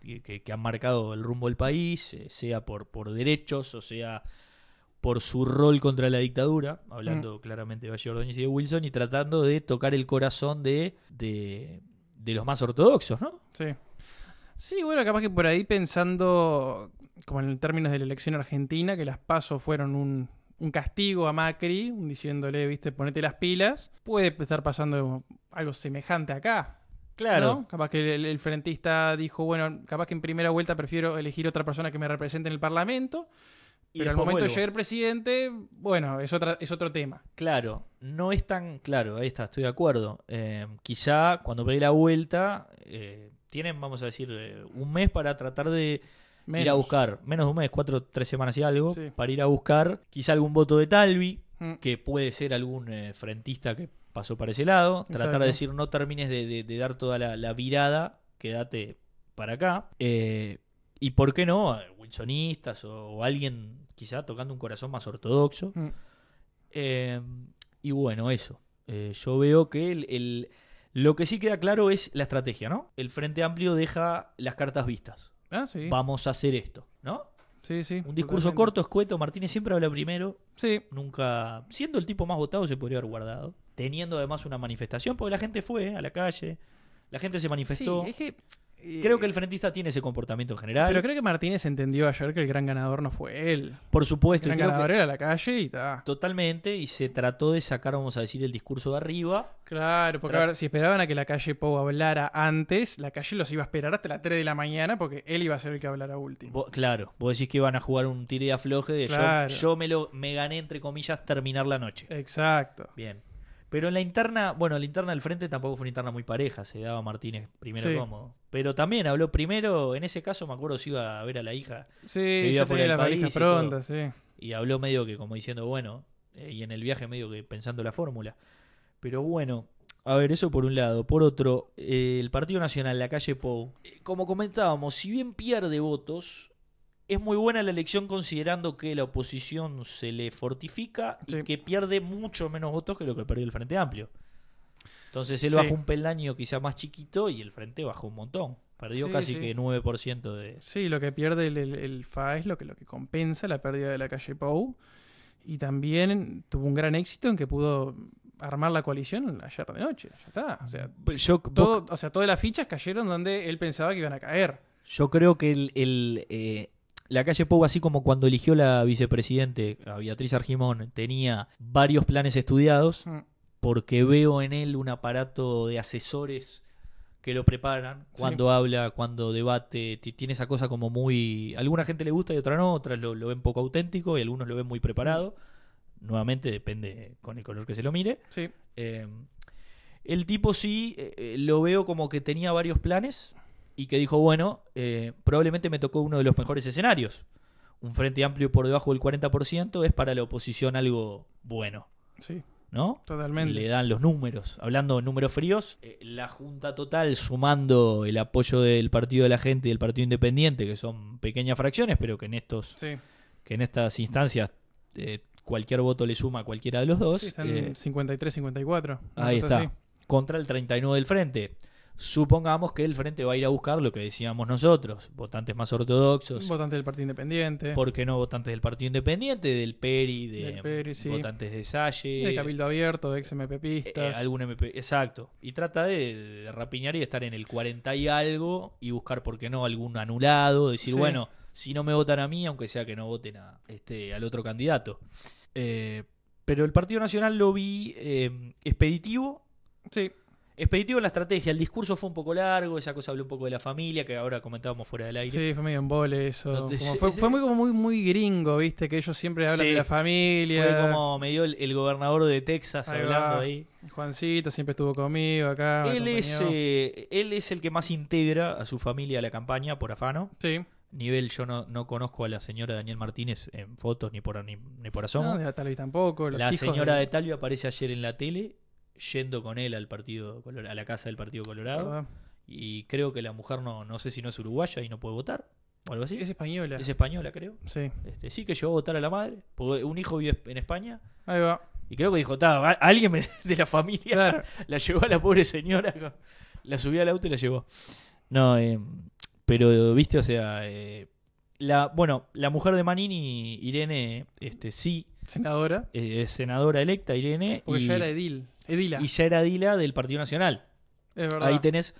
que, que- han marcado el rumbo del país, eh, sea por, por derechos o sea por su rol contra la dictadura, hablando claramente de Valle Ordóñez y de Wilson, y tratando de tocar el corazón de, de, de los más ortodoxos, ¿no? Sí. Sí, bueno, capaz que por ahí pensando, como en términos de la elección argentina, que las pasos fueron un, un castigo a Macri, diciéndole, viste, ponete las pilas, puede estar pasando algo semejante acá. Claro. ¿no? Capaz que el, el frentista dijo, bueno, capaz que en primera vuelta prefiero elegir otra persona que me represente en el Parlamento, Y pero al momento vuelvo. de llegar presidente, bueno, es, otra, es otro tema. Claro, no es tan claro, ahí está, estoy de acuerdo. Eh, quizá cuando pegue la vuelta, eh, tienen, vamos a decir, eh, un mes para tratar de ir a buscar, menos de un mes, cuatro, tres semanas y algo, Sí. para ir a buscar quizá algún voto de Talvi, Mm. que puede ser algún eh, frentista que pasó para ese lado, tratar de decir no termines de, de- de dar toda la, la virada, quédate para acá. Eh, y por qué no, eh, wilsonistas o, o alguien quizá tocando un corazón más ortodoxo. Mm. Eh, y bueno, eso. Yo veo que el, el- lo que sí queda claro es la estrategia, ¿no? El Frente Amplio deja las cartas vistas. Ah, sí. Vamos a hacer esto, ¿no? Sí, sí. Un discurso totalmente. corto, escueto. Martínez siempre habla primero. Sí, Nunca. Siendo el tipo más votado, se podría haber guardado. Teniendo además una manifestación, porque la gente fue a la calle. La gente se manifestó. Sí, es que, Creo que el frentista tiene ese comportamiento en general. Pero creo que Martínez entendió ayer que el gran ganador no fue él. Por El supuesto, y gran ganador era la calle y ta. totalmente. Y se trató de sacar, vamos a decir, el discurso de arriba. Claro, porque Tra- a ver, si esperaban a que la calle Pou hablara antes, la calle los iba a esperar hasta las 3 de la mañana porque él iba a ser el que hablara último. Vos- claro, vos decís que iban a jugar un tire y afloje de yo- Claro. yo, me lo me gané entre comillas terminar la noche. Exacto. Bien. Pero en la interna, bueno, la interna del frente tampoco fue una interna muy pareja, se daba Martínez primero Sí. cómodo. Pero también habló primero, en ese caso me acuerdo si iba a ver a la hija Sí, iba fuera país valijas y sí. y habló medio que como diciendo, bueno, eh, y en el viaje medio que pensando la fórmula. Pero bueno, a ver, eso por un lado. Por otro, eh, el Partido Nacional, la calle Pou, eh, como comentábamos, si bien pierde votos, es muy buena la elección considerando que la oposición se le fortifica y Sí. que pierde mucho menos votos que lo que perdió el Frente Amplio. Entonces él Sí. bajó un peldaño quizá más chiquito y el Frente bajó un montón. Perdió Sí, casi sí. que 9% de... Sí, lo que pierde el, el- el FA es lo que, lo que compensa la pérdida de la calle Pou. Y también tuvo un gran éxito en que pudo armar la coalición ayer de noche. Ya está. O sea, Yo, vos- todo, o sea, todas las fichas cayeron donde él pensaba que iban a caer. Yo creo que el, el, eh, la calle Pou, así como cuando eligió la vicepresidente, a Beatriz Argimón, tenía varios planes estudiados, Mm. porque veo en él un aparato de asesores que lo preparan Sí. cuando habla, cuando debate, ti- tiene esa cosa como muy... A alguna gente le gusta y otra no, otras lo, lo ven poco auténtico y algunos lo ven muy preparado. Nuevamente depende con el color que se lo mire. Sí. Eh, el tipo sí eh, eh, lo veo como que tenía varios planes y que dijo, bueno, eh, probablemente me tocó uno de los mejores escenarios. Un frente amplio por debajo del 40% es para la oposición algo bueno, Sí, ¿no? totalmente. Le dan los números. Hablando de números fríos, eh, la Junta Total sumando el apoyo del Partido de la Gente y del Partido Independiente, que son pequeñas fracciones, pero que en estos Sí, que en estas instancias eh, cualquier voto le suma a cualquiera de los dos. sí, están eh, 53, 54. una Ahí está. así. Contra el 39 del frente. Supongamos que el frente va a ir a buscar lo que decíamos nosotros, votantes más ortodoxos, Votante del Partido Independiente. ¿por qué no votantes del Partido Independiente, del PERI, de Del PERI, sí. votantes de Salle, de Cabildo Abierto, de ex MPPistas. eh, algún MP, exacto, y trata de, de rapiñar y de estar en el 40 y algo y buscar, ¿por qué no?, algún anulado, decir, Sí. bueno, si no me votan a mí, aunque sea que no voten a, este, al otro candidato. Eh, pero el Partido Nacional lo vi eh, expeditivo, Sí, expeditivo en la estrategia. El discurso fue un poco largo, esa cosa habló un poco de la familia, que ahora comentábamos fuera del aire. sí, fue medio embole eso. No te- Como sí, fue, muy como muy, muy gringo, viste, que ellos siempre hablan Sí. de la familia. Fue como me dio el, el gobernador de Texas Ahí hablando va. ahí. Juancito siempre estuvo conmigo acá. Él es, eh, él es el que más integra a su familia a la campaña por afano. Sí, Nivel, yo no, no conozco a la señora Daniel Martínez en fotos ni por, ni, ni por asomo. no, de la Talvi tampoco. Los la hijos señora de... de- aparece ayer en la tele yendo con él al partido a la casa del Partido Colorado. ¿verdad? Y creo que la mujer no, no sé si no es uruguaya y no puede votar. O algo así. Es española. Es española, creo. Sí, Este, sí que llevó a votar a la madre. Porque un hijo vive en España. ahí va. Y creo que dijo, "Ta, a- alguien <laughs> de la familia Claro. <laughs> la llevó a la pobre señora. La subió al auto y la llevó. No, eh, pero, viste, o sea, eh, la, bueno, la mujer de Manini, Irene, este, sí, Senadora. eh, senadora electa, Irene, Porque y, ya era Edil. Edila. y ya era Dila del Partido Nacional. es verdad. Ahí tenés.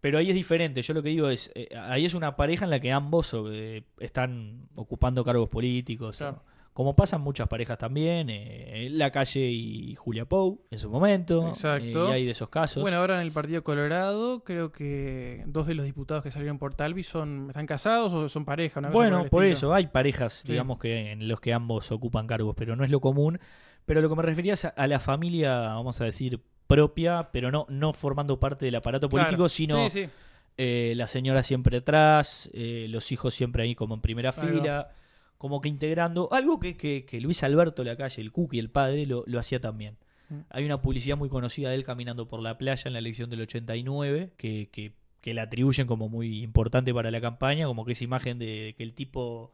Pero ahí es diferente. Yo lo que digo es, eh, ahí es una pareja en la que ambos eh, están ocupando cargos políticos. Claro. o- como pasan muchas parejas también, eh, La Calle y Julia Pou en su momento. Exacto. eh, y hay de esos casos. Bueno, ahora en el Partido Colorado, creo que dos de los diputados que salieron por Talvi son, están casados o son pareja. Una Bueno, por eso, hay parejas, Sí. digamos, que en los que ambos ocupan cargos, pero no es lo común. Pero lo que me refería es a, la familia, vamos a decir, propia, pero no, no formando parte del aparato Claro. político, sino Sí, sí. eh, la señora siempre atrás, eh, los hijos siempre ahí como en primera fila, como que integrando. Algo que, que- que Luis Alberto Lacalle, el Cookie, el padre, lo, lo hacía también. Mm. Hay una publicidad muy conocida de él caminando por la playa en la elección del 89, que, que, que la atribuyen como muy importante para la campaña, como que esa imagen de que el tipo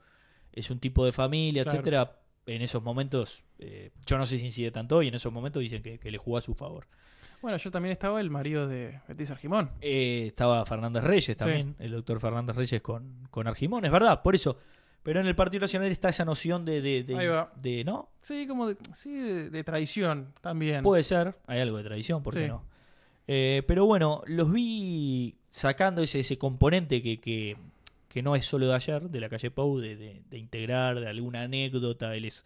es un tipo de familia, Claro. etcétera. En esos momentos, eh, yo no sé si incide tanto, y en esos momentos dicen que, que le jugó a su favor. Bueno, yo también estaba el marido de Betis Argimón. Eh, estaba Fernández Reyes también, el doctor Fernández Reyes con, con Argimón, es verdad, por eso. Pero en el Partido Nacional está esa noción de, de, de- Ahí va. de- ¿no? Sí, como de, sí, de, traición también. Puede ser, hay algo de tradición, ¿por qué Sí. no? Eh, pero bueno, los vi sacando ese, ese componente que, que, que no es solo de ayer, de la calle Pau, de, de- de integrar, de alguna anécdota, él es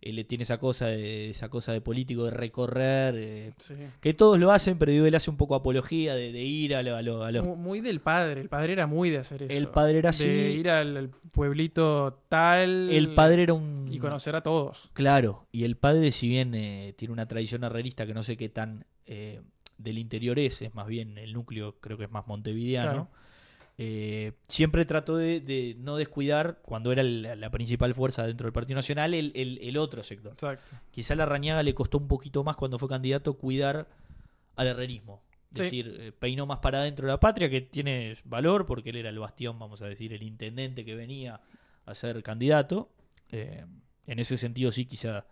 él tiene esa cosa de esa cosa de político de recorrer, eh, Sí. que todos lo hacen, pero digo, él hace un poco apología de, de ir a, lo- a lo- a Mu- Muy del padre. El padre era muy de hacer eso. El padre era De así. ir al, al pueblito tal. El padre era un. Y conocer a todos. Claro, y el padre, si bien eh, tiene una tradición herrerista que no sé qué tan eh, del interior es, es más bien el núcleo, creo que es más montevideano. Claro. Eh, siempre trató de, de no descuidar, cuando era la, la principal fuerza dentro del Partido Nacional, el, el- el otro sector. Exacto. Quizá a la Rañaga le costó un poquito más cuando fue candidato cuidar al herrerismo. Es Sí. decir, eh, peinó más para adentro de la patria, que tiene valor porque él era el bastión, vamos a decir, el intendente que venía a ser candidato. Eh, en ese sentido, sí, quizá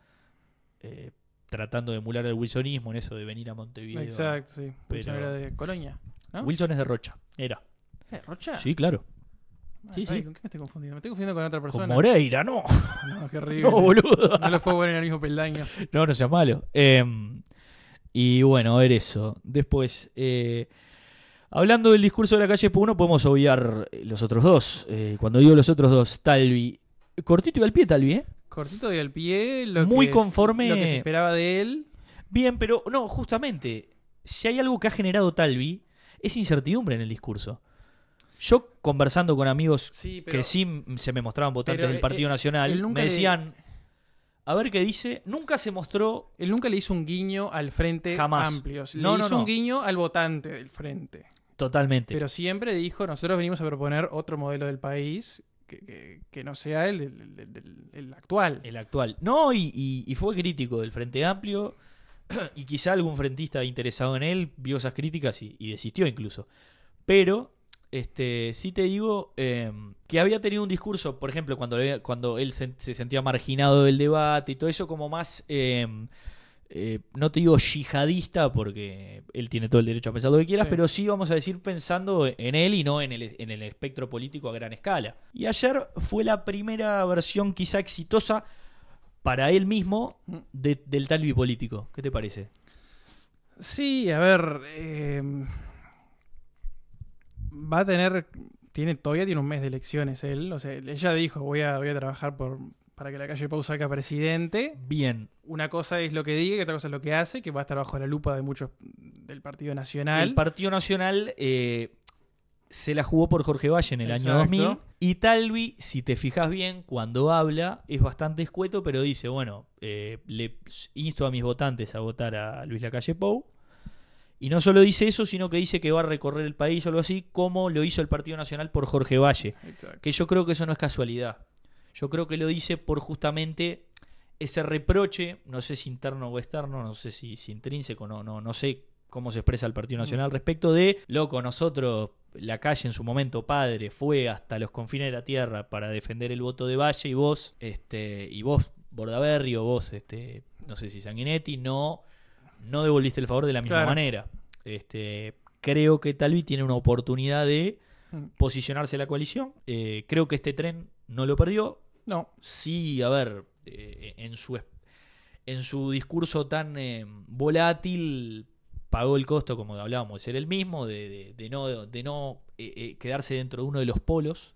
tratando de emular el wilsonismo en eso de venir a Montevideo. Exacto, sí. pero- Wilson era de Colonia. ¿no? Wilson es de Rocha, era. ¿Eh, ¿Rocha? Sí, claro. Ah, sí, ay, sí. ¿Con qué me estoy confundiendo? Me estoy confundiendo con otra persona. Con Moreira, no. <laughs> No, qué horrible. No, boludo. No lo puedo poner en el mismo peldaño. No, no seas malo. Eh, y bueno, a ver eso. Después, eh, hablando del discurso de la calle Puno, podemos obviar eh, los otros dos. Eh, cuando digo los otros dos, Talvi. Cortito y al pie, Talvi, ¿eh? Cortito y al pie. Lo Muy que es- conforme- Lo que se esperaba de él. Bien, pero no, justamente, si hay algo que ha generado Talvi, es incertidumbre en el discurso. Yo, conversando con amigos Sí, que sí se me mostraban votantes del Partido eh, Nacional, me le- decían, a ver qué dice, nunca se mostró Él nunca le hizo un guiño al frente Jamás. amplio. Le No, hizo no. un guiño al votante del frente. totalmente. Pero siempre dijo, nosotros venimos a proponer otro modelo del país que, que- que no sea el, el actual. El actual. No, y, y- y fue crítico del Frente Amplio. <clears throat> Y quizá algún frentista interesado en él vio esas críticas y, y desistió incluso. Pero, este, sí te digo eh, que había tenido un discurso, por ejemplo, cuando, cuando él se, se sentía marginado del debate y todo eso, como más eh, eh, no te digo yihadista porque él tiene todo el derecho a pensar lo que quieras, Sí. pero sí vamos a decir pensando en él y no en el, en el espectro político a gran escala. Y ayer fue la primera versión quizá exitosa para él mismo de- del tal político. ¿Qué te parece? Sí, a ver. Va a tener. Tiene, todavía tiene un mes de elecciones él. O sea, ella dijo: Voy a, voy a trabajar por, para que la calle Pau salga presidente. Bien, Una cosa es lo que diga y otra cosa es lo que hace, que va a estar bajo la lupa de muchos del Partido Nacional. el Partido Nacional eh, se la jugó por Jorge Valle en el año Exacto. 2000 y Talvi, si te fijas bien, cuando habla es bastante escueto, pero dice, bueno, eh, le insto a mis votantes a votar a Luis Lacalle Pou. Y no solo dice eso, sino que dice que va a recorrer el país o algo así, como lo hizo el Partido Nacional por Jorge Valle. Exacto. Que yo creo que eso no es casualidad. Yo creo que lo dice por justamente ese reproche, no sé si interno o externo, no sé si, si intrínseco, no, no, no sé cómo se expresa el Partido Nacional al respecto de, loco, nosotros, la calle en su momento padre, fue hasta los confines de la tierra para defender el voto de Valle y vos, este, y vos, Bordaberry, o vos, este, no sé si Sanguinetti, no, no devolviste el favor de la misma Claro. manera. Este, creo que Talvi tiene una oportunidad de Mm. posicionarse en la coalición. Eh, creo que este tren no lo perdió. No, Sí, a ver, eh, en, su, en su discurso tan eh, volátil pagó el costo, como hablábamos, de ser el mismo, de, de- de no, de no quedarse dentro de uno de los polos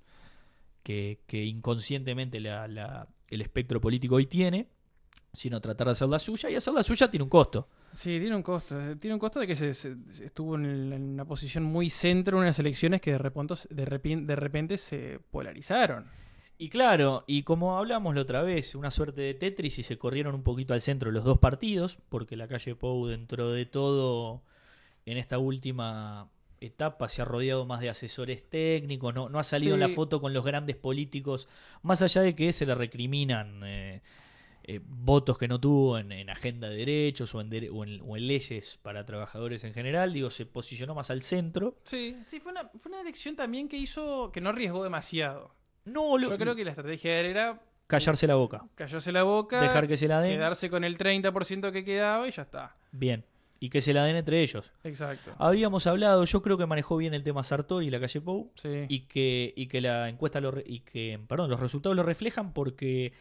que, que inconscientemente la- la- el espectro político hoy tiene, sino tratar de hacer la suya, y hacer la suya tiene un costo. sí, tiene un costo. Tiene un costo de que se, estuvo en, el- en una posición muy centro en unas elecciones que de repente, de repente se polarizaron. Y claro, y como hablamos la otra vez, una suerte de Tetris y se corrieron un poquito al centro los dos partidos, porque la calle Pou dentro de todo en esta última etapa se ha rodeado más de asesores técnicos, no, no ha salido en la foto con los grandes políticos, más allá de que se le recriminan eh, eh, votos que no tuvo en, en agenda de derechos o en, dere- o en- o en leyes para trabajadores en general, digo, se posicionó más al centro. Sí, sí, fue una, fue una elección también que hizo, que no arriesgó demasiado. No, lo- Yo creo que la estrategia de él era callarse la boca, callarse la boca, dejar que se la den. quedarse con el 30% que quedaba y ya está. Bien. Y que se la den entre ellos. Exacto. Habíamos hablado, yo creo que manejó bien el tema Sartori y la calle Pou. Sí. Y que, y que la encuesta lo re- y que, perdón, los resultados lo reflejan porque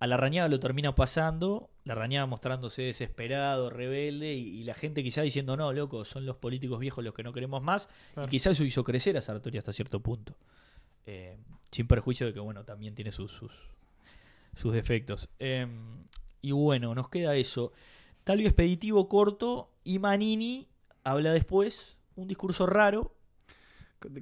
a la rañada lo termina pasando, la rañada mostrándose desesperado, rebelde, y, y la gente quizá diciendo, no, loco, son los políticos viejos los que no queremos más. Claro. Y quizá eso hizo crecer a Sartori hasta cierto punto. Eh, sin perjuicio de que, bueno, también tiene sus, sus, sus defectos. Eh, y bueno, nos queda eso. Talio expeditivo corto y Manini habla después un discurso raro.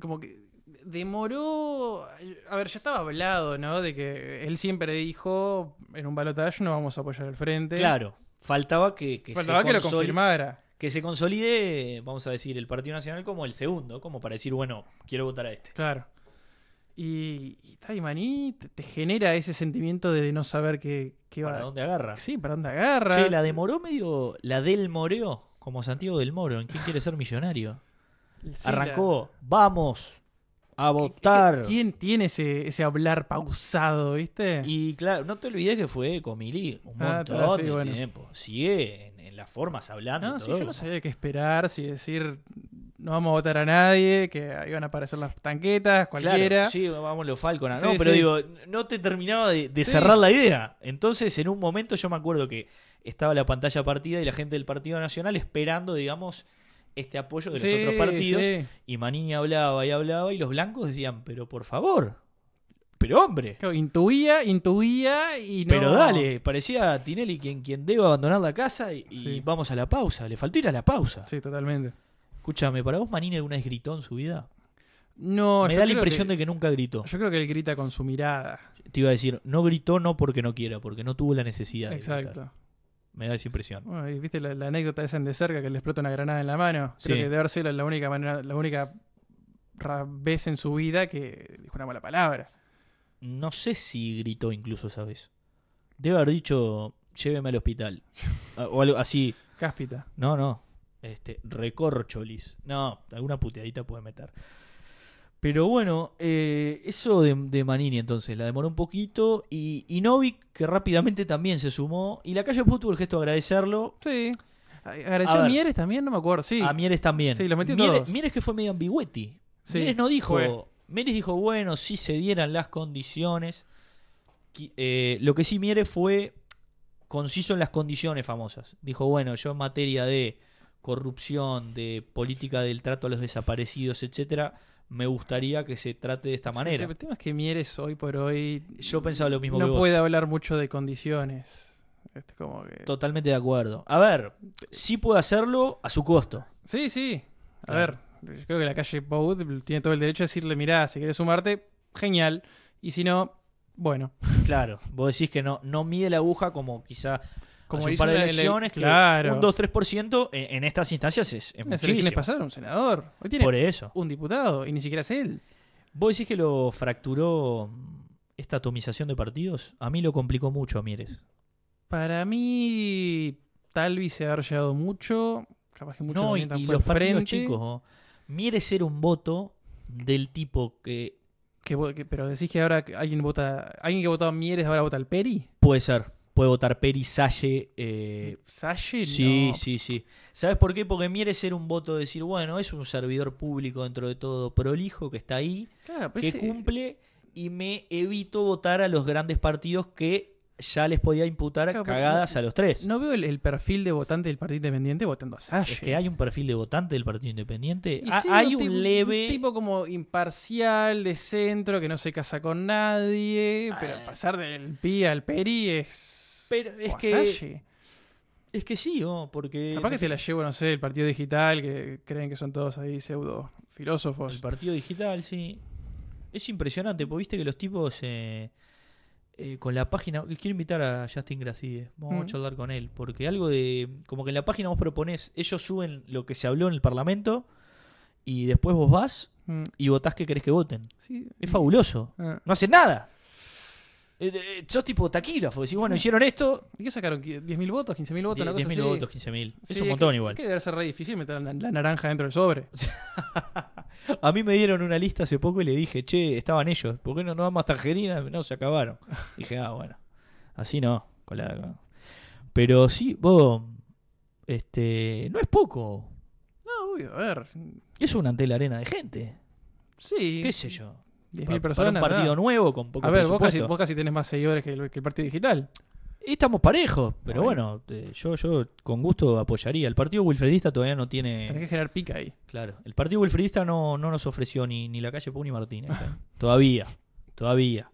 Como que demoró. A ver, ya estaba hablado, ¿no? De que él siempre dijo: en un balotaje no vamos a apoyar al frente. Claro, faltaba que, que, Faltaba se que lo confirmara. que se consolide, vamos a decir, el Partido Nacional como el segundo, como para decir, bueno, quiero votar a este. Claro. Y, y Taimaní te, te genera ese sentimiento de no saber qué, qué va ¿Para dónde agarra? Sí, para dónde agarra. Che, la demoró medio, la del Moreo, como Santiago del Moro, ¿en quién quiere ser millonario? <laughs> Sí, Arrancó, vamos a votar. ¿Quién tiene ese, ese hablar pausado, viste? Y claro, no te olvides que fue Comili un Ah, montón sí, de bueno. tiempo. Sigue en, en las formas hablando. No, sí, todo. yo no sabía qué esperar, si decir no vamos a votar a nadie, que iban a aparecer las tanquetas, cualquiera. Claro, sí, vamos los Falcon. Sí, no, pero sí. digo, no te terminaba de, cerrar la idea. Entonces, en un momento yo me acuerdo que estaba la pantalla partida y la gente del Partido Nacional esperando, digamos, este apoyo de los Sí, otros partidos. sí. Y Manini hablaba y hablaba y los blancos decían, pero por favor, pero hombre, Claro, intuía, intuía y no. pero dale, parecía Tinelli quien, quien debe abandonar la casa y, vamos a la pausa. Le faltó ir a la pausa. Sí, totalmente. Escúchame, ¿para vos Manini alguna vez gritó en su vida? No, Me yo da la impresión que- de que nunca gritó. Yo creo que él grita con su mirada. Te iba a decir, no gritó no porque no quiera, porque no tuvo la necesidad de gritar. Me da esa impresión. Bueno, y viste la, la anécdota esa en de cerca que le explota una granada en la mano. Creo Sí. que debe sido la, única manera, la única vez en su vida que dijo una mala palabra. No sé si gritó incluso esa vez. Debe haber dicho, lléveme al hospital. <laughs> O algo así. Cáspita. No, no. Este, recorcholis. No, alguna puteadita puede meter. Pero bueno, eh, eso de, de Manini entonces, la demoró un poquito. Y, y Novik, que rápidamente también se sumó. Y la calle tuvo el gesto de agradecerlo. Sí. ¿Agradeció a ver. Mieres también? No me acuerdo. Sí. A Mieres también. Sí, los metió Mieres, todos. Mieres que fue medio ambigüetti. Sí, Mieres no dijo. fue. Mieres dijo, bueno, si se dieran las condiciones. Eh, lo que sí Mieres fue conciso en las condiciones famosas. Dijo, bueno, yo en materia de corrupción, de política del trato a los desaparecidos, etcétera, me gustaría que se trate de esta Sí, manera. el tema es que Mieres hoy por hoy Yo pensaba lo mismo no que vos. puede hablar mucho de condiciones. Este, como que... Totalmente de acuerdo. A ver, sí puede hacerlo a su costo. Sí, sí. A Claro. ver, yo creo que la calle Pau tiene todo el derecho a decirle, mirá, si quieres sumarte, genial. Y si no, bueno. Claro, vos decís que no, no mide la aguja como quizá Como hace un par de elecciones, que claro. un 2-3% en, en estas instancias es, es las elecciones pasadas, un senador. Hoy tiene Por eso. un diputado y ni siquiera es él. ¿Vos decís que lo fracturó esta atomización de partidos? A mí lo complicó mucho a Mieres. Para mí, Talvi se ha haber llegado mucho. Capaz que mucho No, y, y los partidos frente. chicos. ¿no? Mieres era un voto del tipo que que- pero decís que ahora alguien vota. Alguien que votaba Mieres ahora vota al Peri. puede ser. Puede votar Peri, Salle. eh, Salle, Sí, no. sí, sí. ¿Sabes por qué? Porque Mieres era un voto de decir, bueno, es un servidor público dentro de todo prolijo que está ahí, Claro, pero que ese- cumple y me evito votar a los grandes partidos que ya les podía imputar Claro, pero cagadas no- a los tres. No veo el, el perfil de votante del Partido Independiente votando a Salle. es que hay un perfil de votante del Partido Independiente. Y Ha- sí, hay un, tipo- leve... tipo como imparcial, de centro, que no se casa con nadie. Pero Ah. pasar del PI al Peri es. Pero es o a que- Salle. Es que sí, ¿no? porque Capaz que se la llevo, no sé, el partido digital, que creen que son todos ahí pseudo filósofos. el partido digital, sí. Es impresionante, porque viste que los tipos eh, eh, con la página... Quiero invitar a Justin Gracide, vamos a charlar con él, porque algo de... Como que en la página vos proponés, ellos suben lo que se habló en el Parlamento y después vos vas Mm, y votás que querés que voten. sí. Es fabuloso. Ah. No hacen nada. Eh, eh, sos tipo taquígrafo, decís, bueno, hicieron esto, ¿Y qué sacaron? ¿10.000 votos? ¿15.000 votos? Una cosa 10.000 así. votos, 15.000. Es Sí, un montón que- igual. Que debe ser re difícil meter la, la naranja dentro del sobre. <laughs> A mí me dieron una lista hace poco y le dije, che, estaban ellos, ¿por qué no, no dan más tangerina? No, se acabaron. dije, ah, bueno, así no. Con la... Pero sí, vos, este, no es poco. No, obvio, a ver. Es una ante la arena de gente. Sí. ¿Qué sé yo? 10.000 Pa- personas. Para un partido nuevo con poco A ver, vos casi, vos casi tenés más seguidores que el, que el partido digital. Y estamos parejos, pero Bueno. bueno, eh, yo, yo con gusto apoyaría. El partido wilfredista todavía no Tenés que tiene... generar pica ahí. Claro, el partido wilfredista no, no nos ofreció ni, ni la calle Pau ni Martínez. ¿eh? <laughs> todavía, todavía.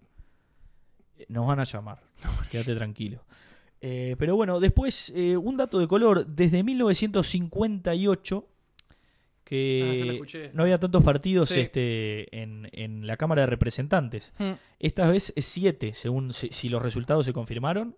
Eh, Nos van a llamar, <laughs> quédate tranquilo. Eh, pero bueno, después un dato de color. Desde 1958, Ah, yo lo que escuché. no había tantos partidos Sí. este, en, en la Cámara de Representantes. Mm. Esta vez es siete, según si, si los resultados se confirmaron.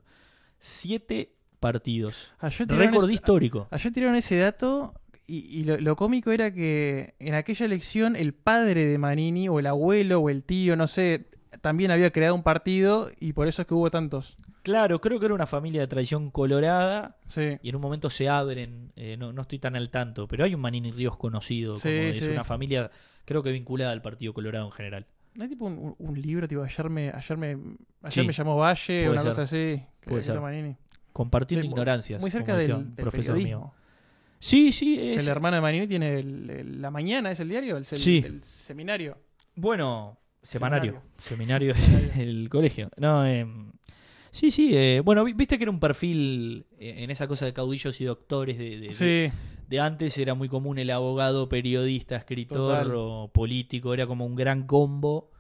Siete partidos. Tiraron, Récord histórico. ayer tiraron ese dato y, y lo, lo cómico era que en aquella elección el padre de Manini o el abuelo o el tío, no sé, también había creado un partido y por eso es que hubo tantos. Claro, creo que era una familia de tradición colorada Sí. y en un momento se abren, eh, no, no estoy tan al tanto, pero hay un Manini Ríos conocido, Sí, como es sí. una familia creo que vinculada al Partido Colorado en general. ¿No hay tipo un, un- libro, tipo, ayer me, ayer me, ayer me llamó Valle, Puede una ser. cosa así? Puede ser. Manini. Compartiendo Sí, muy- ignorancias. Muy cerca del, del profesor mío. Sí, sí, es. El hermano de Manini tiene el- el- La Mañana, ¿es el diario? El, el- Sí. el seminario. Bueno, semanario. Seminario. Seminario, Seminario. <laughs> el colegio. No, eh, sí, sí. eh, bueno, vi- viste que era un perfil eh, en esa cosa de caudillos y doctores de, de- de- Sí. de antes era muy común el abogado, periodista, escritor Total. o político, era como un gran combo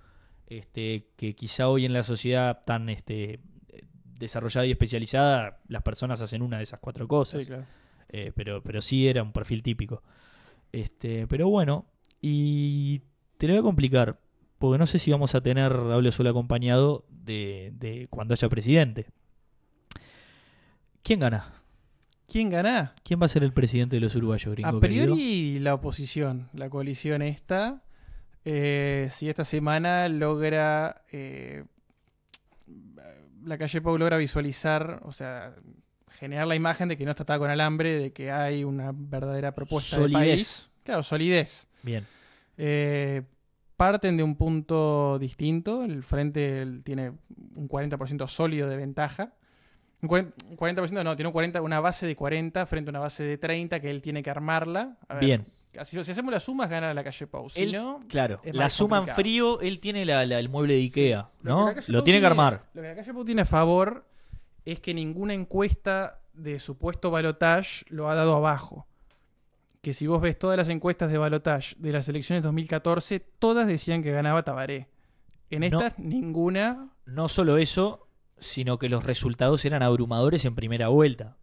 este, que quizá hoy en la sociedad tan este, desarrollada y especializada, las personas hacen una de esas cuatro cosas. Sí, claro. Eh, pero, pero sí era un perfil típico. Este, pero bueno, y te lo voy a complicar, porque no sé si vamos a tener hablo solo acompañado de, de cuando haya presidente. ¿Quién gana? ¿Quién gana? ¿Quién va a ser el presidente de los uruguayos, gringo A querido? priori la oposición, la coalición esta, eh, si esta semana logra, eh, la calle Pau logra visualizar, o sea, generar la imagen de que no está atada con alambre, de que hay una verdadera propuesta de Solidez. país. Claro, solidez. Bien. Eh, parten de un punto distinto. El frente tiene un 40% sólido de ventaja. Un cuaren- un 40% no, tiene un 40, una base de 40 frente a una base de 30 que él tiene que armarla. A ver, Bien. Así, si hacemos las sumas, gana la calle Pau. Si Él- no, Claro, la suma en frío, él tiene la- la- el mueble de Ikea, ¿no? Lo tiene que armar. Lo que la calle Pau tiene a favor es que ninguna encuesta de supuesto balotage lo ha dado abajo. Que si vos ves todas las encuestas de balotage de las elecciones 2014, todas decían que ganaba Tabaré. En No. estas, ninguna. No solo eso, sino que los resultados eran abrumadores en primera vuelta.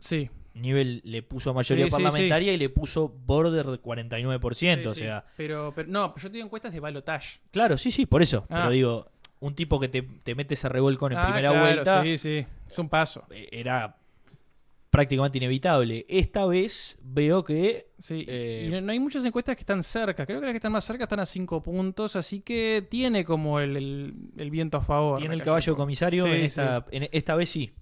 Sí. Nivel le puso mayoría Sí, sí, parlamentaria y le puso border de 49%. Sí, o sea, Pero, pero no, yo te digo encuestas de balotage. claro, sí, sí, por eso. Ah. Pero digo, un tipo que te, te mete ese revolcón en Ah, primera claro, vuelta Sí, sí. Es un paso. eh, era prácticamente inevitable. Esta vez veo que Sí. Eh, y no, no hay muchas encuestas que están cerca. Creo que las que están más cerca están a 5 puntos. Así que tiene como el, el- el viento a favor. tiene el caballo comisario Sí, en, sí. esta, en esta vez sí.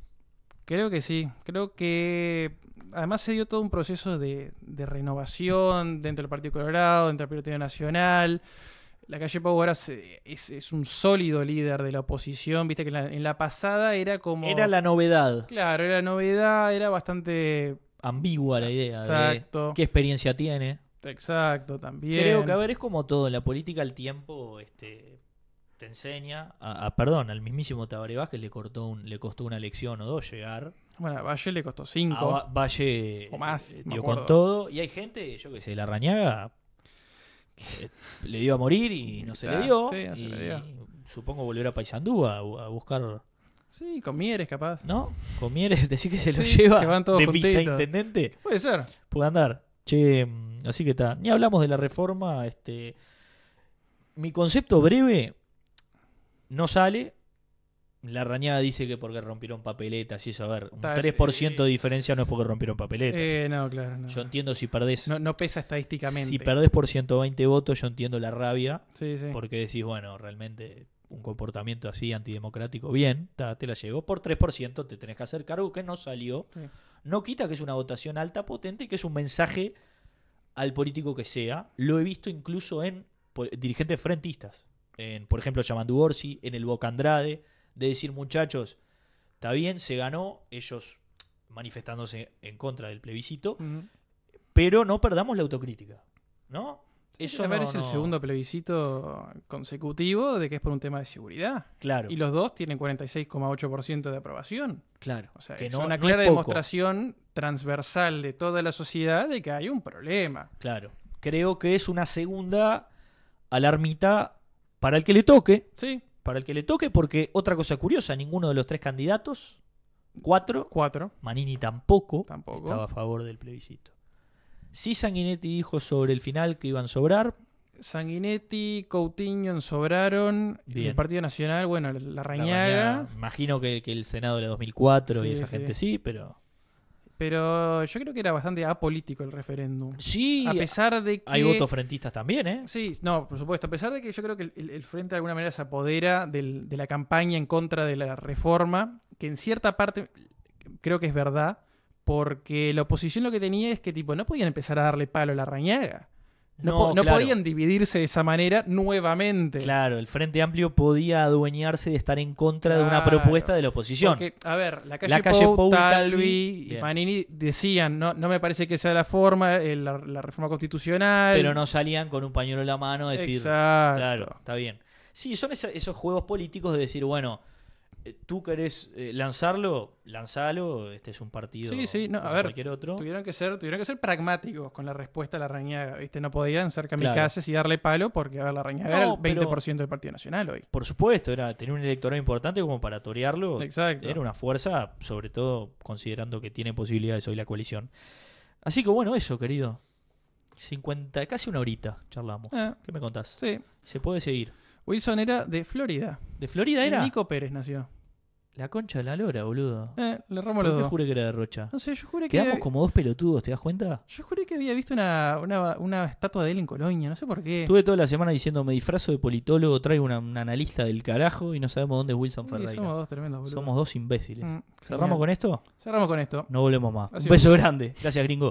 Creo que sí. Creo que además se dio todo un proceso de, de renovación dentro del Partido Colorado, dentro del Partido Nacional. La calle Pau ahora se- es, es un sólido líder de la oposición. Viste que en la, en la pasada era como. Era la novedad. Claro, era novedad, era bastante. Ambigua la idea Exacto. de qué experiencia tiene. Exacto, también. Creo que, a ver, es como todo. En la política el tiempo este, te enseña. A, a- perdón, al mismísimo Tabaré Vázquez le, cortó un, le costó una elección o dos llegar. Bueno, a Valle le costó A 5. Va- Valle O más, eh, dio con todo. Y hay gente, yo que sé, la rañaga eh, le dio a morir y no se le dio. sí, no se y le dio. supongo volver a Paysandú a, a buscar, Sí, con Mieres capaz. ¿no? Con Mieres, decir que se lo Sí, lleva se van todos de viceintendente. Puede ser. Puede andar. Che, mm, así que está. Ni hablamos de la reforma. Este. Mi concepto breve no sale. La rañada dice que porque rompieron papeletas y eso, a ver, un Está, 3% eh, de diferencia no es porque rompieron papeletas. Eh, no, claro. No. yo entiendo si perdés, no, no pesa estadísticamente. si perdés por 120 votos, yo entiendo la rabia, Sí, sí. porque decís, bueno, realmente un comportamiento así antidemocrático, bien, ta, te la llevo. Por 3% te tenés que hacer cargo que no salió. Sí. No quita que es una votación alta, potente y que es un mensaje al político que sea. Lo he visto incluso en dirigentes frentistas. En, por ejemplo, Yamandu Orsi, en el Boca Andrade, de decir, muchachos, está bien, se ganó, ellos manifestándose en contra del plebiscito, pero no perdamos la autocrítica. ¿No? Eso a ver, no- es el no- segundo plebiscito consecutivo de que es por un tema de seguridad. Claro, Y los dos tienen 46,8% de aprobación. claro. O sea, que es no- una clara demostración transversal de toda la sociedad de que hay un problema. Claro. Creo que es una segunda alarmita para el que le toque. Sí, Para el que le toque, porque otra cosa curiosa, ninguno de los tres candidatos, cuatro, cuatro, Manini tampoco, tampoco. estaba a favor del plebiscito. Sí Sanguinetti dijo sobre el final que iban a sobrar. Sanguinetti, Coutinho sobraron. Bien. El Partido Nacional, bueno, la, la La Rañaga. Rañaga, imagino que, que el Senado era 2004 y Sí, esa sí. gente sí, pero... Pero yo creo que era bastante apolítico el referéndum. Sí, A pesar de que. hay votos frentistas también, ¿eh? Sí, no, por supuesto. A pesar de que yo creo que el, Frente de alguna manera se apodera del- de la campaña en contra de la reforma, que en cierta parte creo que es verdad, porque la oposición lo que tenía es que tipo no podían empezar a darle palo a la rañaga. No, po- no claro. podían dividirse de esa manera nuevamente. Claro, el Frente Amplio podía adueñarse de estar en contra de una propuesta de la oposición. Porque, a ver, la calle, La calle Pou, Pou y Talvi. Manini decían, no, no me parece que sea la forma, eh, la, la reforma constitucional. pero no salían con un pañuelo en la mano a decir, Exacto. claro, está bien. Sí, son esa- esos juegos políticos de decir, bueno, tú querés eh, lanzarlo, lanzalo, este es un partido Sí, sí, no, a ver, cualquier otro. Tuvieron que ser, tuvieron que ser pragmáticos con la respuesta a la rañaga, ¿viste? No podían ser Claro. kamikazes y darle palo porque a ver, la rañaga No, era el pero- 20% del Partido Nacional hoy. Por supuesto, era tener un electorado importante como para torearlo. Exacto. Era una fuerza, sobre todo considerando que tiene posibilidades hoy la coalición. Así que bueno, eso, querido. 50, casi una horita charlamos. Ah, ¿Qué me contás? sí. Se puede seguir. Wilson era de Florida. ¿De Florida era? Nico Pérez nació. La concha de la lora, boludo. Eh, le ramo ¿Por los dos. juré que era de Rocha? No sé, yo juré que. Quedamos como dos pelotudos, ¿te das cuenta? Yo juré que había visto una, una, una estatua de él en Colonia, no sé por qué. Estuve toda la semana diciendo, me disfrazo de politólogo, traigo una, un analista del carajo y no sabemos dónde es Wilson Ferreira. somos dos tremendos, boludo. Somos dos imbéciles. Mm, ¿Cerramos genial. con esto? Cerramos con esto. No volvemos más. Un beso grande. Gracias, gringo.